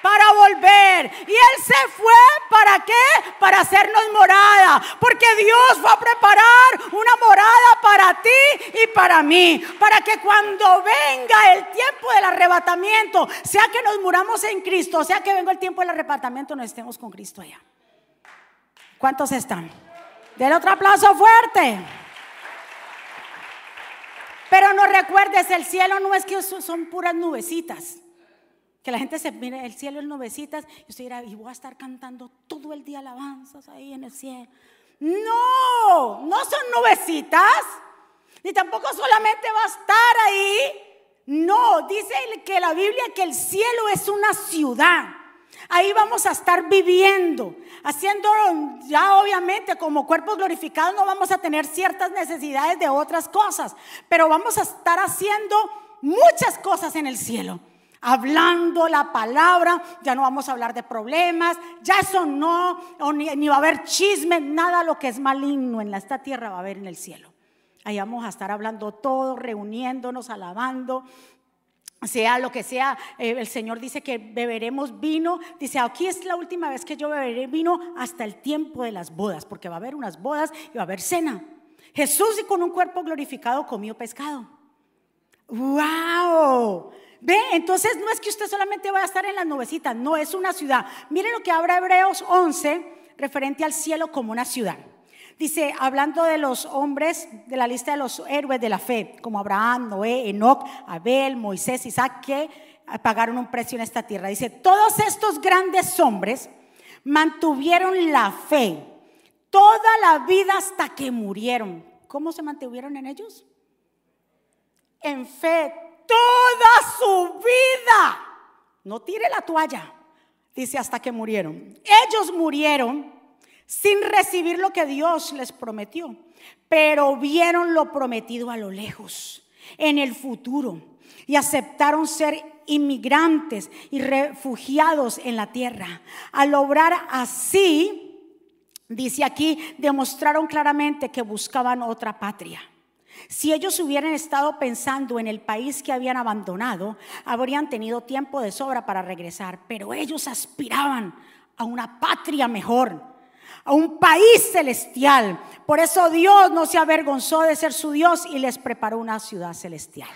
Para volver. Y Él se fue, ¿para qué? Para hacernos morada. Porque Dios va a preparar una morada para ti y para mí. Para que cuando venga el tiempo del arrebatamiento, sea que nos muramos en Cristo, sea que venga el tiempo del arrebatamiento, no estemos con Cristo allá. ¿Cuántos están? Del otro aplauso fuerte. Pero no recuerdes, el cielo no es que son puras nubecitas. Que la gente se mire, el cielo es nubecitas. Y usted dirá, y voy a estar cantando todo el día alabanzas ahí en el cielo. No, no son nubecitas. Ni tampoco solamente va a estar ahí. No, dice que la Biblia que el cielo es una ciudad. Ahí vamos a estar viviendo, haciendo ya obviamente como cuerpos glorificados no vamos a tener ciertas necesidades de otras cosas, pero vamos a estar haciendo muchas cosas en el cielo. Hablando la palabra, ya no vamos a hablar de problemas, ya eso no, ni, va a haber chisme, nada lo que es maligno en esta tierra va a haber en el cielo. Ahí vamos a estar hablando todo, reuniéndonos, alabando, sea lo que sea, eh, el Señor dice que beberemos vino, dice, aquí es la última vez que yo beberé vino hasta el tiempo de las bodas, porque va a haber unas bodas y va a haber cena. Jesús y con un cuerpo glorificado comió pescado. ¡Wow! Ve, entonces no es que usted solamente va a estar en las nubecitas, no, es una ciudad. Mire lo que habla Hebreos 11 referente al cielo como una ciudad. Dice, hablando de los hombres de la lista de los héroes de la fe, como Abraham, Noé, Enoch, Abel, Moisés, Isaac, que pagaron un precio en esta tierra. Dice, todos estos grandes hombres mantuvieron la fe toda la vida hasta que murieron. ¿Cómo se mantuvieron en ellos? En fe, toda su vida. No tire la toalla. Dice hasta que murieron. Ellos murieron sin recibir lo que Dios les prometió, pero vieron lo prometido a lo lejos, en el futuro, y aceptaron ser inmigrantes y refugiados en la tierra. Al obrar así, dice aquí, demostraron claramente que buscaban otra patria. Si ellos hubieran estado pensando en el país que habían abandonado, habrían tenido tiempo de sobra para regresar, pero ellos aspiraban a una patria mejor a un país celestial. Por eso Dios no se avergonzó de ser su Dios y les preparó una ciudad celestial.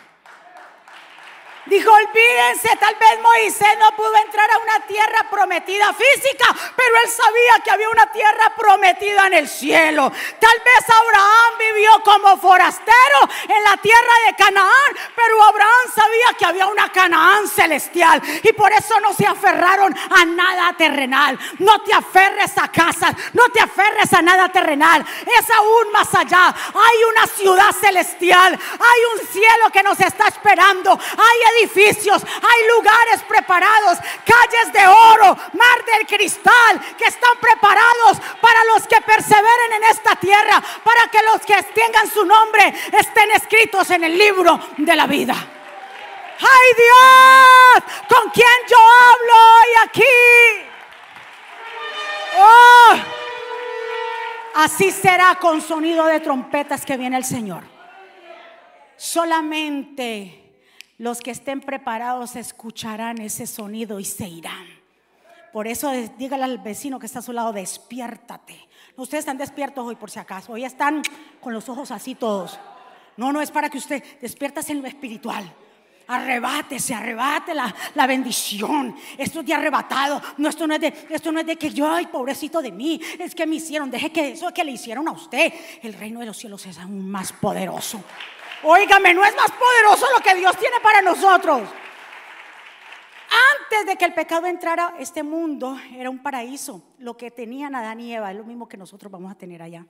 Dijo, olvídense, tal vez Moisés no pudo entrar a una tierra prometida física, pero él sabía que había una tierra prometida en el cielo. Tal vez Abraham vivió como forastero en la tierra de Canaán, pero Abraham sabía que había una Canaán celestial y por eso no se aferraron a nada terrenal. No te aferres a casas, no te aferres a nada terrenal. Es aún más allá. Hay una ciudad celestial, hay un cielo que nos está esperando, hay edificios, hay lugares preparados, calles de oro, mar del cristal, que están preparados para los que perseveren en esta tierra, para que los que tengan su nombre estén escritos en el libro de la vida. ¡Ay Dios! ¿Con quién yo hablo hoy aquí? Oh, así será con sonido de trompetas que viene el Señor. Solamente los que estén preparados escucharán ese sonido y se irán. Por eso dígale al vecino que está a su lado, despiértate. Ustedes están despiertos hoy por si acaso. Hoy están con los ojos así todos. No, no es para que usted despiertas en lo espiritual. Arrebátese, arrebate la, la, bendición. Esto es de arrebatado. No, esto no es de, esto no es de que yo, ay, pobrecito de mí. Es que me hicieron. Deje que eso que le hicieron a usted. El reino de los cielos es aún más poderoso. Óigame, no es más poderoso lo que Dios tiene para nosotros. Antes de que el pecado entrara, este mundo era un paraíso. Lo que tenían Adán y Eva es lo mismo que nosotros vamos a tener allá.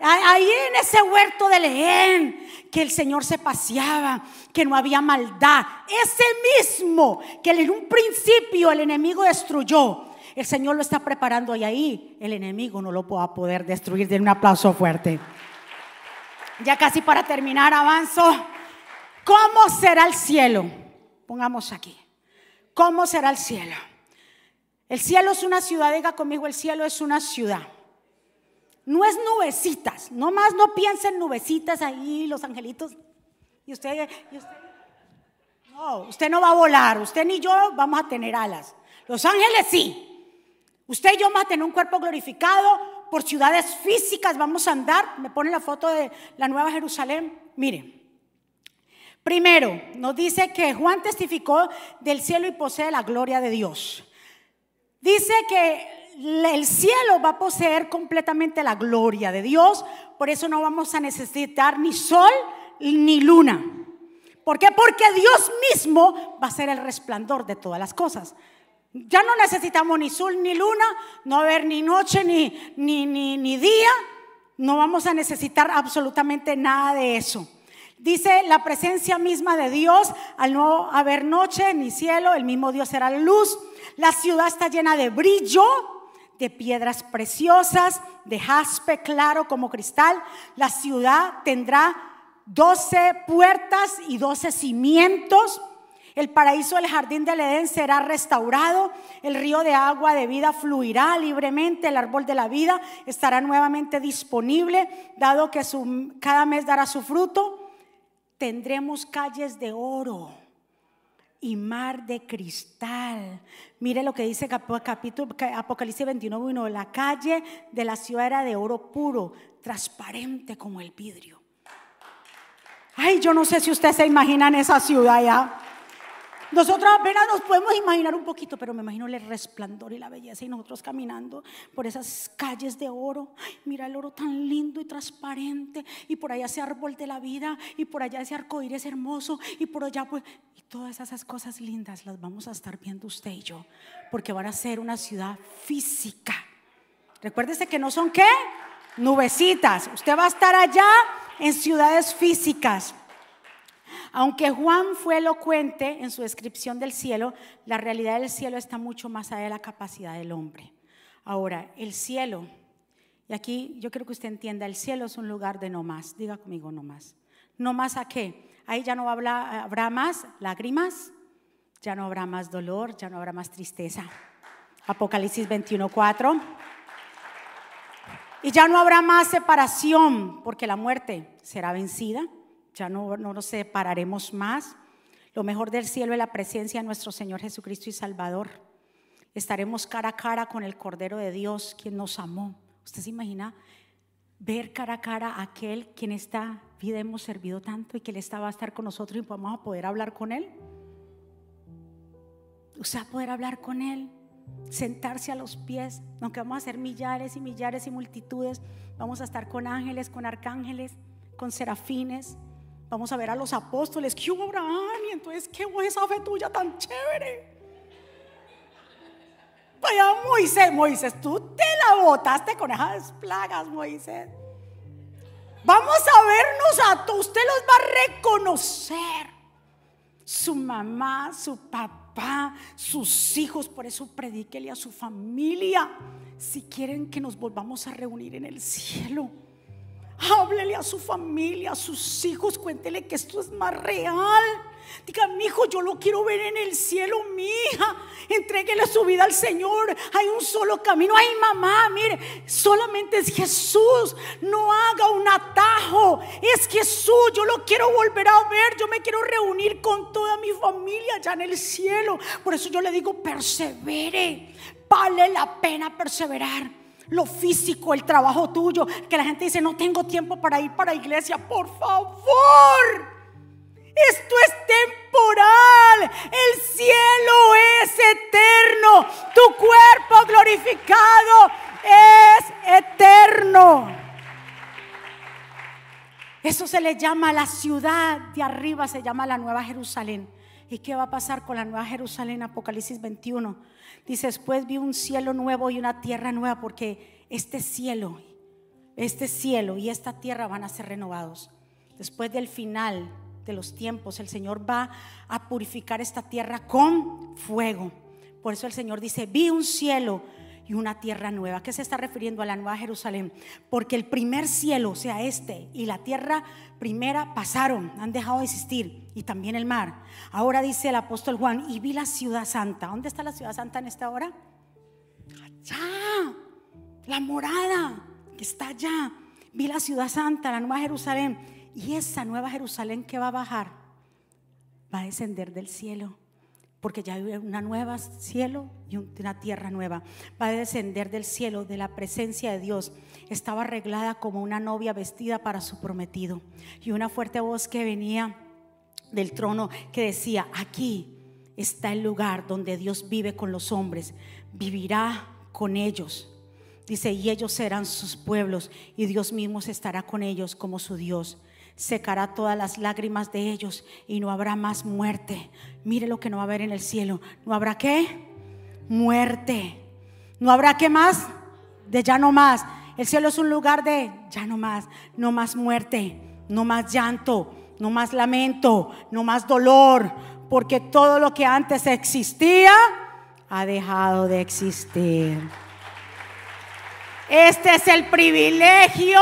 Ahí en ese huerto de Leén, que el Señor se paseaba, que no había maldad. Ese mismo que en un principio el enemigo destruyó, el Señor lo está preparando y ahí el enemigo no lo va a poder destruir. De un aplauso fuerte. Ya casi para terminar, avanzo. ¿Cómo será el cielo? Pongamos aquí. ¿Cómo será el cielo? El cielo es una ciudad, diga conmigo, el cielo es una ciudad. No es nubecitas, no más no piensen nubecitas ahí, los angelitos. Y usted, no, usted no va a volar, usted ni yo vamos a tener alas. Los ángeles sí. Usted y yo vamos a tener un cuerpo glorificado, por ciudades físicas vamos a andar. Me pone la foto de la Nueva Jerusalén. Mire, primero nos dice que Juan testificó del cielo y posee la gloria de Dios. Dice que el cielo va a poseer completamente la gloria de Dios, por eso no vamos a necesitar ni sol ni luna. ¿Por qué? Porque Dios mismo va a ser el resplandor de todas las cosas. Ya no necesitamos ni sol ni luna, no haber ni noche ni, ni, ni, ni día, no vamos a necesitar absolutamente nada de eso. Dice la presencia misma de Dios, al no haber noche ni cielo, el mismo Dios será la luz. La ciudad está llena de brillo, de piedras preciosas, de jaspe claro como cristal. La ciudad tendrá doce puertas y doce cimientos. El paraíso del jardín del Edén será restaurado, el río de agua de vida fluirá libremente, el árbol de la vida estará nuevamente disponible, dado que cada mes dará su fruto. Tendremos calles de oro y mar de cristal. Mire lo que dice capítulo, Apocalipsis 21, La calle de la ciudad era de oro puro, transparente como el vidrio. Ay, yo no sé si ustedes se imaginan esa ciudad ya. Nosotros apenas nos podemos imaginar un poquito, pero me imagino el resplandor y la belleza y nosotros caminando por esas calles de oro. mira el oro tan lindo y transparente y por allá ese árbol de la vida y por allá ese arcoíris hermoso y por allá pues y todas esas cosas lindas las vamos a estar viendo usted y yo, porque van a ser una ciudad física. Recuérdese que no son qué? Nubecitas. Usted va a estar allá en ciudades físicas. Aunque Juan fue elocuente en su descripción del cielo, la realidad del cielo está mucho más allá de la capacidad del hombre. Ahora, el cielo, y aquí yo quiero que usted entienda, el cielo es un lugar de no más. Diga conmigo no más. ¿No más a qué? Ahí ya no habrá, habrá más lágrimas, ya no habrá más dolor, ya no habrá más tristeza. Apocalipsis 21:4. Y ya no habrá más separación, porque la muerte será vencida ya no, nos separaremos más. Lo mejor del cielo es la presencia de nuestro Señor Jesucristo y Salvador. Estaremos cara a cara con el Cordero de Dios, quien nos amó. ¿Usted se imagina ver cara a cara a aquel quien esta vida hemos servido tanto y que Él estaba a estar con nosotros y vamos a poder hablar con Él? Usted va a poder hablar con Él, sentarse a los pies, aunque vamos a ser millares y millares y multitudes, vamos a estar con ángeles, con arcángeles, con serafines, Vamos a ver a los apóstoles. ¿Qué hubo, Abraham? Y entonces, ¿qué fue esa fe tuya tan chévere? Vaya, Moisés, Moisés, tú te la botaste con esas plagas, Moisés. Vamos a vernos a todos. Usted los va a reconocer. Su mamá, su papá, sus hijos. Por eso predíquele a su familia. Si quieren que nos volvamos a reunir en el cielo. Háblele a su familia, a sus hijos, cuéntele que esto es más real. Diga, mi hijo, yo lo quiero ver en el cielo, mi hija. Entréguele su vida al Señor. Hay un solo camino. Ay, mamá, mire, solamente es Jesús. No haga un atajo. Es Jesús. Yo lo quiero volver a ver. Yo me quiero reunir con toda mi familia allá en el cielo. Por eso yo le digo, persevere. Vale la pena perseverar. Lo físico, el trabajo tuyo, que la gente dice, no tengo tiempo para ir para la iglesia, por favor. Esto es temporal. El cielo es eterno. Tu cuerpo glorificado es eterno. Eso se le llama la ciudad de arriba, se llama la Nueva Jerusalén. ¿Y qué va a pasar con la Nueva Jerusalén? Apocalipsis 21. Dice, después vi un cielo nuevo y una tierra nueva, porque este cielo, este cielo y esta tierra van a ser renovados. Después del final de los tiempos, el Señor va a purificar esta tierra con fuego. Por eso el Señor dice, vi un cielo y una tierra nueva. ¿Qué se está refiriendo a la nueva Jerusalén? Porque el primer cielo, o sea, este, y la tierra primera pasaron, han dejado de existir, y también el mar. Ahora dice el apóstol Juan, y vi la ciudad santa. ¿Dónde está la ciudad santa en esta hora? Allá, la morada que está allá. Vi la ciudad santa, la nueva Jerusalén. Y esa nueva Jerusalén que va a bajar, va a descender del cielo porque ya hay una nueva cielo y una tierra nueva. Va a descender del cielo, de la presencia de Dios. Estaba arreglada como una novia vestida para su prometido. Y una fuerte voz que venía del trono que decía, aquí está el lugar donde Dios vive con los hombres, vivirá con ellos. Dice, y ellos serán sus pueblos y Dios mismo estará con ellos como su Dios secará todas las lágrimas de ellos y no habrá más muerte. Mire lo que no va a haber en el cielo. ¿No habrá qué? Muerte. ¿No habrá qué más? De ya no más. El cielo es un lugar de ya no más. No más muerte, no más llanto, no más lamento, no más dolor. Porque todo lo que antes existía ha dejado de existir. Este es el privilegio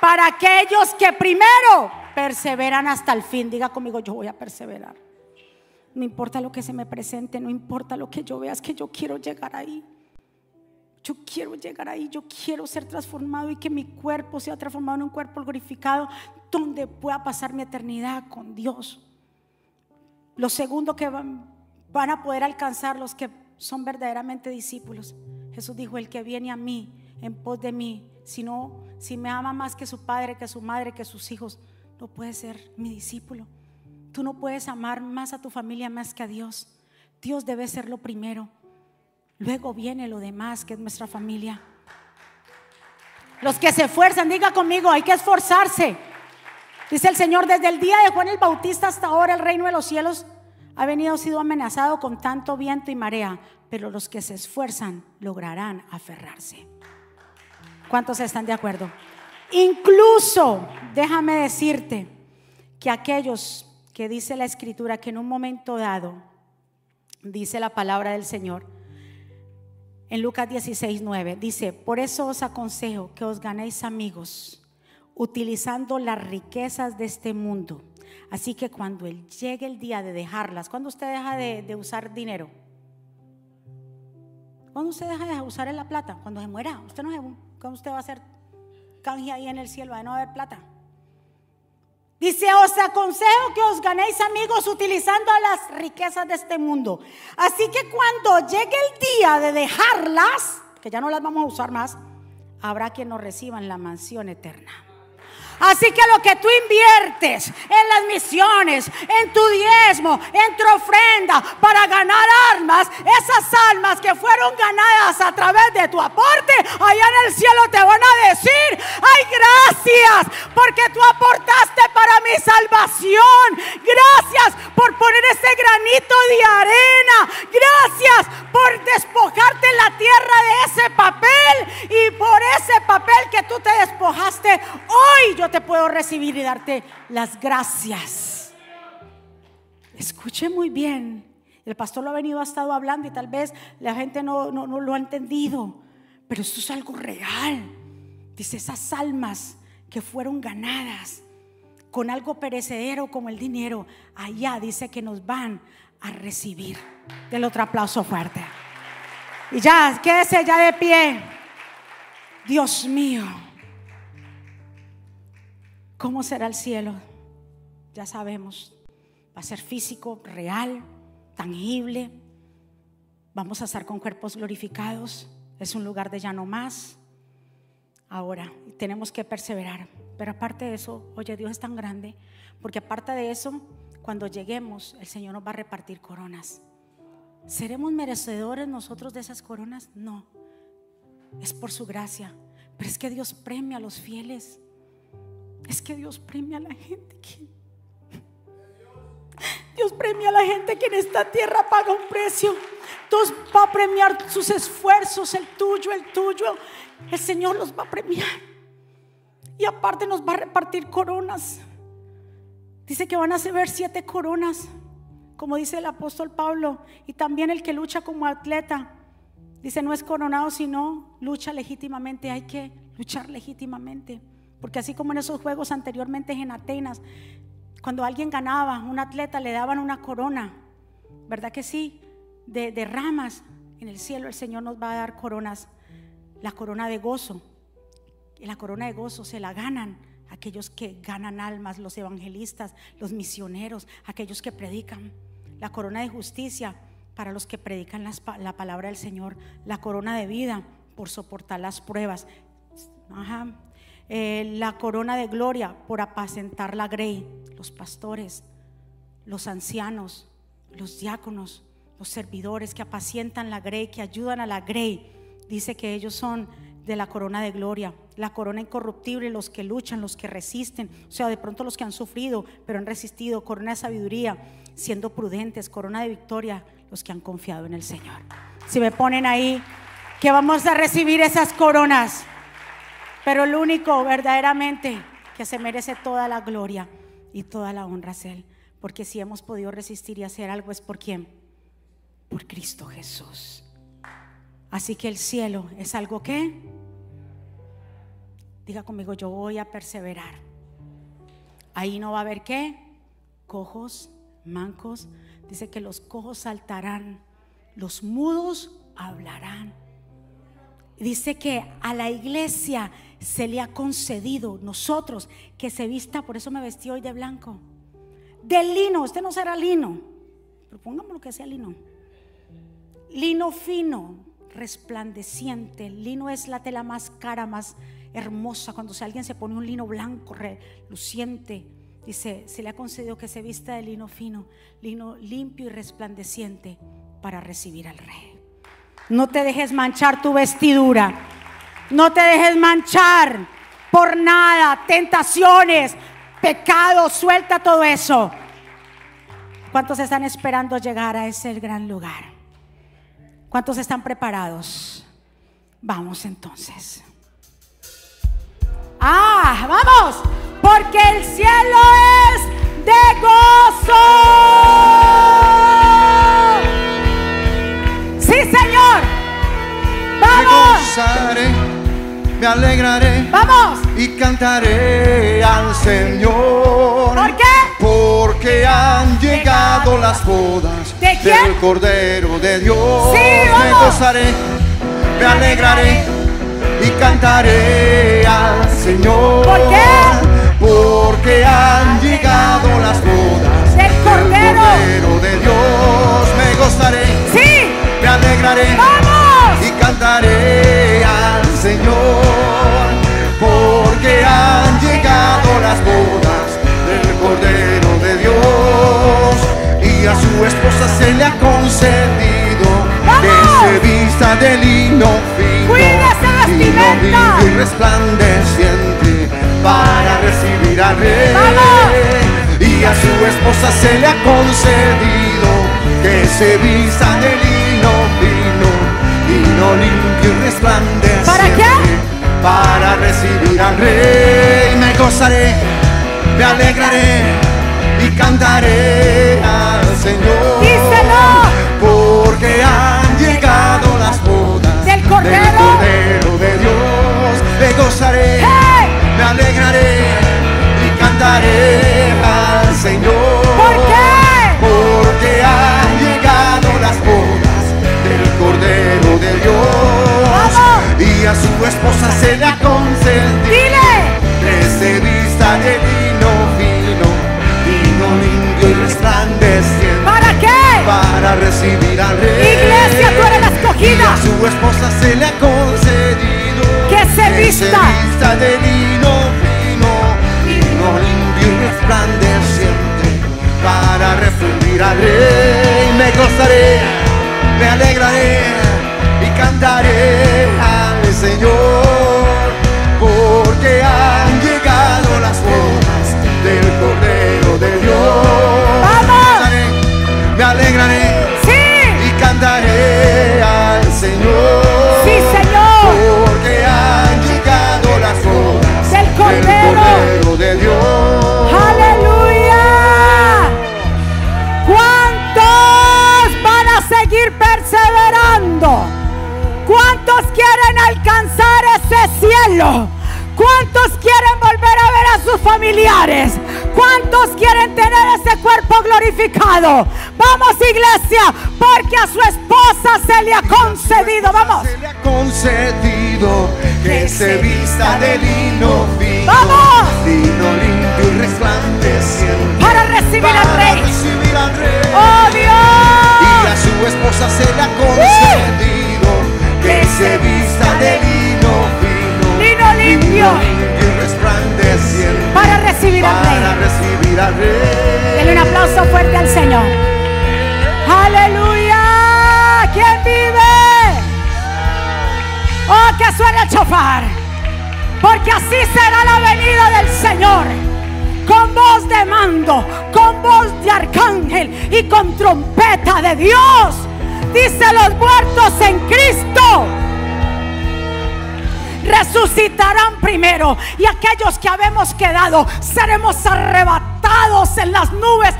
para aquellos que primero perseveran hasta el fin. Diga conmigo, yo voy a perseverar. No importa lo que se me presente, no importa lo que yo vea, es que yo quiero llegar ahí. Yo quiero llegar ahí, yo quiero ser transformado y que mi cuerpo sea transformado en un cuerpo glorificado donde pueda pasar mi eternidad con Dios. Lo segundo que van, van a poder alcanzar los que son verdaderamente discípulos. Jesús dijo, el que viene a mí, en pos de mí, si no si me ama más que su padre, que su madre, que sus hijos, no puedes ser mi discípulo. Tú no puedes amar más a tu familia más que a Dios. Dios debe ser lo primero. Luego viene lo demás, que es nuestra familia. Los que se esfuerzan, diga conmigo, hay que esforzarse. Dice el Señor, desde el día de Juan el Bautista hasta ahora el reino de los cielos ha venido sido amenazado con tanto viento y marea, pero los que se esfuerzan lograrán aferrarse. ¿Cuántos están de acuerdo? Incluso, déjame decirte que aquellos que dice la escritura que en un momento dado, dice la palabra del Señor, en Lucas 16, 9, dice, por eso os aconsejo que os ganéis amigos utilizando las riquezas de este mundo. Así que cuando llegue el día de dejarlas, cuando usted deja de, de usar dinero? cuando usted deja de usar la plata? Cuando se muera. Usted no se ¿Cómo usted va a hacer canje ahí en el cielo? Va a no haber plata. Dice, os aconsejo que os ganéis amigos utilizando las riquezas de este mundo. Así que cuando llegue el día de dejarlas, que ya no las vamos a usar más, habrá quien nos reciba en la mansión eterna. Así que lo que tú inviertes en las misiones, en tu diezmo, en tu ofrenda para ganar almas, esas almas que fueron ganadas a través de tu aporte, allá en el cielo te van a decir, ay gracias, porque tú aportaste para mi salvación. Gracias por poner ese granito de arena. Gracias por despojarte la tierra de ese papel y por ese papel que tú te despojaste. Hoy yo te puedo recibir y darte las gracias. Escuche muy bien. El pastor lo ha venido, ha estado hablando y tal vez la gente no, no, no lo ha entendido. Pero esto es algo real. Dice esas almas que fueron ganadas con algo perecedero como el dinero, allá dice que nos van a recibir. Del otro aplauso fuerte. Y ya, quédese ya de pie. Dios mío. ¿Cómo será el cielo? Ya sabemos. Va a ser físico, real, tangible. Vamos a estar con cuerpos glorificados. Es un lugar de ya no más. ahora. Tenemos que perseverar. Pero aparte de eso, oye, Dios es tan grande, porque aparte de eso, cuando lleguemos, el Señor nos va a repartir coronas. ¿Seremos merecedores nosotros de esas coronas? No. Es por su gracia. Pero es que Dios premia a los fieles. Es que Dios premia a la gente que... Dios premia a la gente que en esta tierra paga un precio. Dios va a premiar sus esfuerzos, el tuyo, el tuyo. El Señor los va a premiar. Y aparte nos va a repartir coronas. Dice que van a ver siete coronas, como dice el apóstol Pablo. Y también el que lucha como atleta. Dice, no es coronado, sino lucha legítimamente. Hay que luchar legítimamente. Porque así como en esos juegos anteriormente en Atenas, cuando alguien ganaba, un atleta le daban una corona, ¿verdad que sí? De, ramas. En el cielo el Señor nos va a dar coronas, la corona de gozo. Y la corona de gozo se la ganan aquellos que ganan almas, los evangelistas, los misioneros, aquellos que predican. La corona de justicia para los que predican la palabra del Señor. La corona de vida por soportar las pruebas. Ajá. Eh, la corona de gloria por apacentar la grey, los pastores, los ancianos, los diáconos, los servidores que apacientan la grey, que ayudan a la grey. Dice que ellos son de la corona de gloria, la corona incorruptible, los que luchan, los que resisten, o sea, de pronto los que han sufrido, pero han resistido, corona de sabiduría, siendo prudentes, corona de victoria, los que han confiado en el Señor. Si me ponen ahí, que vamos a recibir esas coronas. Pero el único verdaderamente que se merece toda la gloria y toda la honra es Él. Porque si hemos podido resistir y hacer algo es por quién? Por Cristo Jesús. Así que el cielo es algo que, diga conmigo, yo voy a perseverar. Ahí no va a haber qué, cojos, mancos. Dice que los cojos saltarán, los mudos hablarán. Dice que a la iglesia se le ha concedido nosotros que se vista, por eso me vestí hoy de blanco, de lino, usted no será lino, pero lo que sea lino, lino fino, resplandeciente, lino es la tela más cara, más hermosa, cuando alguien se pone un lino blanco, reluciente, dice, se le ha concedido que se vista de lino fino, lino limpio y resplandeciente para recibir al rey. No te dejes manchar tu vestidura. No te dejes manchar por nada, tentaciones, pecados, suelta todo eso. ¿Cuántos están esperando llegar a ese gran lugar? ¿Cuántos están preparados? Vamos entonces. Ah, vamos, porque el cielo es de gozo. Me alegraré. Vamos. Y cantaré al Señor. ¿Por qué? Porque han llegado las bodas del Cordero de Dios. Sí, me gozaré, me alegraré y cantaré al Señor. ¿Por qué? Porque han llegado las bodas del Cordero, de Dios. Me gozaré. Sí. Me alegraré. Vamos. Y cantaré al Señor, porque han llegado las bodas del Cordero de Dios y a su esposa se le ha concedido que se vista de lino fino, lino limpio y resplandeciente para recibir al rey. Y a su esposa se le ha concedido que se vista de lino lino limpio y resplandeciente. ¿Para qué? Para recibir al rey. Me gozaré, me alegraré y cantaré al Señor. Díselo. Porque han llegado las bodas del Cordero, Cordero de Dios. Me gozaré, me alegraré y cantaré al Señor. ¿Por qué? Cordero de Dios. Y a su esposa se le ha concedido Dile. que se vista de vino fino, vino limpio y resplandeciente. ¿Para qué? Para recibir al rey. Iglesia, tú eres la Y escogida. a su esposa se le ha concedido Que se vista. vista de lino fino, lino limpio y resplandeciente, para recibir al rey me gozaré, me alegraré y cantaré al Señor, porque han iglesia, porque a su esposa se le ha concedido. Vamos. Se le ha concedido que se vista de lino fino, ¡Vamos! lino limpio y resplandeciente. Para recibir al para rey. recibir al rey. ¡Oh Y Dios! a su esposa se le ha concedido que se vista de lino fino, Lino limpio. limpio y resplandeciente. Para recibir al para rey. recibir al rey. Denle un aplauso fuerte al Señor. Aleluya. ¿Quién vive? Oh, que suene el chofar. Porque así será la venida del Señor. Con voz de mando, con voz de arcángel y con trompeta de Dios. Dice los muertos en Cristo resucitarán primero y aquellos que habemos quedado seremos arrebatados en las nubes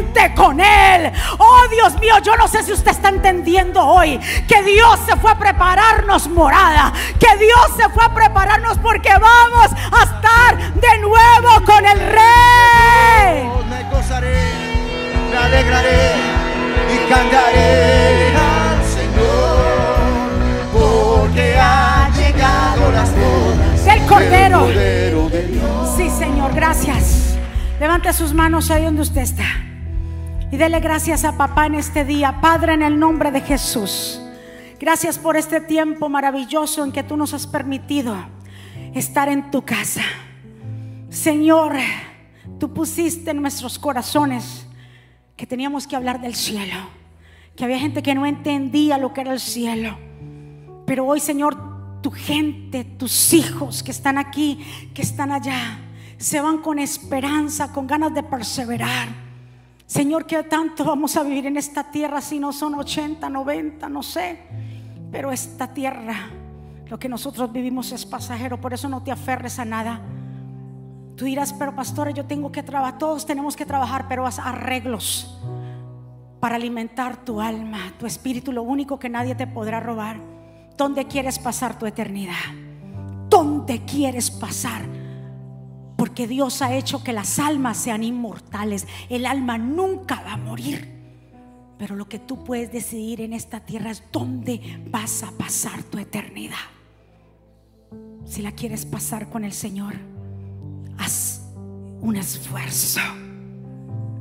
juntamente con Él. Oh Dios mío, yo no sé si usted está entendiendo hoy que Dios se fue a prepararnos morada, que Dios se fue a prepararnos porque vamos a estar de nuevo con el Rey. Me gozaré, me alegraré y cantaré al Señor, porque han llegado las bodas Del Cordero. del Cordero de Dios. Sí, Señor, gracias. Levante sus manos ahí donde usted está. Y dele gracias a papá en este día. Padre, en el nombre de Jesús. Gracias por este tiempo maravilloso en que tú nos has permitido estar en tu casa. Señor, tú pusiste en nuestros corazones que teníamos que hablar del cielo. Que había gente que no entendía lo que era el cielo. Pero hoy, Señor, tu gente, tus hijos que están aquí, que están allá, se van con esperanza, con ganas de perseverar. Señor, que tanto vamos a vivir en esta tierra si no son 80, 90, no sé. Pero esta tierra, lo que nosotros vivimos es pasajero, por eso no te aferres a nada. Tú dirás, pero pastora, yo tengo que trabajar, todos tenemos que trabajar, pero haz arreglos para alimentar tu alma, tu espíritu, lo único que nadie te podrá robar. ¿Dónde quieres pasar tu eternidad? ¿Dónde quieres pasar? Porque Dios ha hecho que las almas sean inmortales. El alma nunca va a morir. Pero lo que tú puedes decidir en esta tierra es dónde vas a pasar tu eternidad. Si la quieres pasar con el Señor, haz un esfuerzo.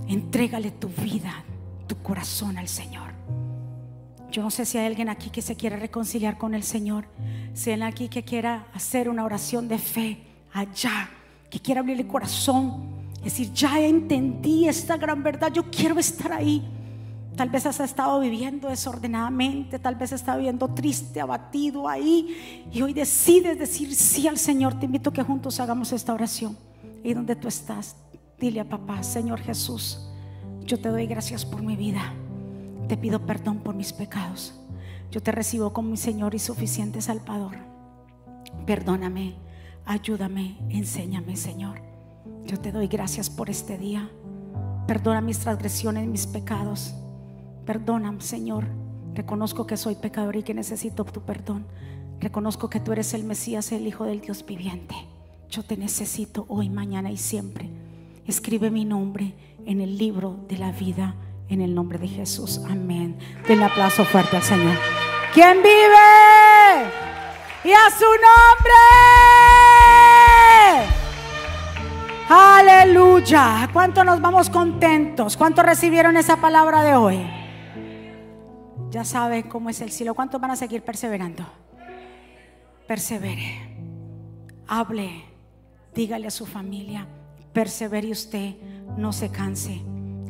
Entrégale tu vida, tu corazón al Señor. Yo no sé si hay alguien aquí que se quiere reconciliar con el Señor. Si hay alguien aquí que quiera hacer una oración de fe allá, que quiera abrir el corazón. Decir, ya entendí esta gran verdad, yo quiero estar ahí. Tal vez has estado viviendo desordenadamente, tal vez has estado viviendo triste, abatido ahí. Y hoy decides decir sí al Señor. Te invito a que juntos hagamos esta oración. Y donde tú estás, dile a papá, Señor Jesús, yo te doy gracias por mi vida. Te pido perdón por mis pecados. Yo te recibo como mi Señor y suficiente Salvador. Perdóname, ayúdame, enséñame, Señor. Yo te doy gracias por este día. Perdona mis transgresiones, mis pecados. Perdóname, Señor. Reconozco que soy pecador y que necesito tu perdón. Reconozco que tú eres el Mesías, el Hijo del Dios viviente. Yo te necesito hoy, mañana y siempre. Escribe mi nombre en el libro de la vida en el nombre de Jesús. Amén. Den un aplauso fuerte al Señor. ¿Quién vive? Y a su nombre. Aleluya. ¿Cuánto nos vamos contentos? ¿Cuántos recibieron esa palabra de hoy? Ya saben cómo es el cielo. ¿Cuántos van a seguir perseverando? Persevere. hable, dígale a su familia, persevere usted, no se canse,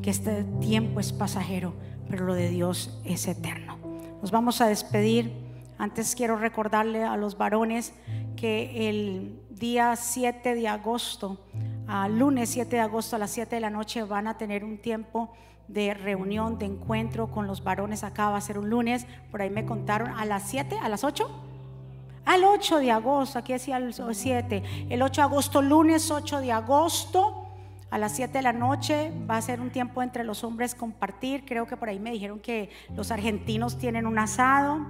que este tiempo es pasajero, pero lo de Dios es eterno. Nos vamos a despedir. Antes quiero recordarle a los varones que el día 7 de agosto, lunes 7 de agosto a las 7 de la noche van a tener un tiempo de reunión, de encuentro con los varones acá, va a ser un lunes, por ahí me contaron, a las 7, a las 8. Al 8 de agosto, aquí decía el 7, el 8 de agosto, lunes 8 de agosto, a las 7 de la noche va a ser un tiempo entre los hombres compartir. Creo que por ahí me dijeron que los argentinos tienen un asado.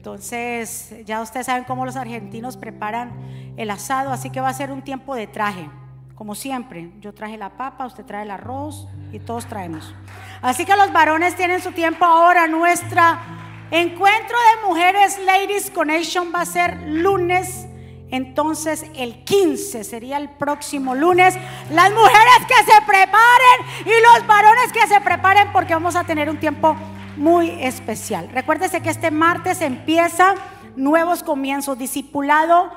Entonces, ya ustedes saben cómo los argentinos preparan el asado, así que va a ser un tiempo de traje, como siempre. Yo traje la papa, usted trae el arroz y todos traemos. Así que los varones tienen su tiempo ahora. Nuestra encuentro de mujeres Ladies Connection va a ser lunes entonces el 15 sería el próximo lunes. Las mujeres que se preparen y los varones que se preparen porque vamos a tener un tiempo muy especial. Recuérdese que este martes empieza nuevos comienzos, discipulado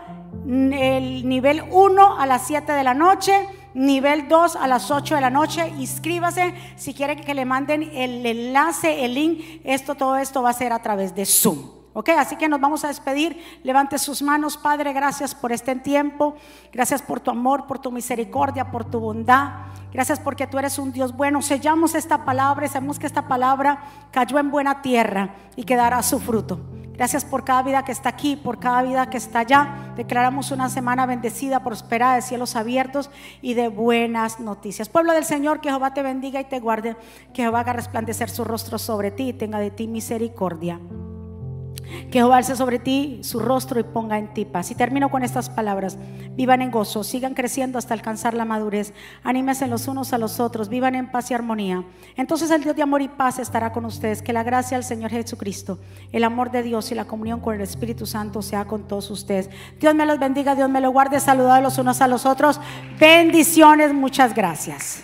el nivel 1 a las 7 de la noche, nivel 2 a las 8 de la noche. Inscríbase si quiere que le manden el enlace, el link. Esto, todo esto va a ser a través de Zoom. Ok, así que nos vamos a despedir. Levante sus manos, Padre. Gracias por este tiempo. Gracias por tu amor, por tu misericordia, por tu bondad. Gracias porque tú eres un Dios bueno. Sellamos esta palabra y sabemos que esta palabra cayó en buena tierra y quedará su fruto. Gracias por cada vida que está aquí, por cada vida que está allá. Declaramos una semana bendecida, prosperada, de cielos abiertos y de buenas noticias. Pueblo del Señor, que Jehová te bendiga y te guarde, que Jehová haga resplandecer su rostro sobre ti y tenga de ti misericordia. Que Jehová alce sobre ti su rostro y ponga en ti paz. Y termino con estas palabras. Vivan en gozo, sigan creciendo hasta alcanzar la madurez. Anímense los unos a los otros, vivan en paz y armonía. Entonces el Dios de amor y paz estará con ustedes. Que la gracia del Señor Jesucristo, el amor de Dios y la comunión con el Espíritu Santo sea con todos ustedes. Dios me los bendiga, Dios me los guarde. Saludados los unos a los otros. Bendiciones, muchas gracias.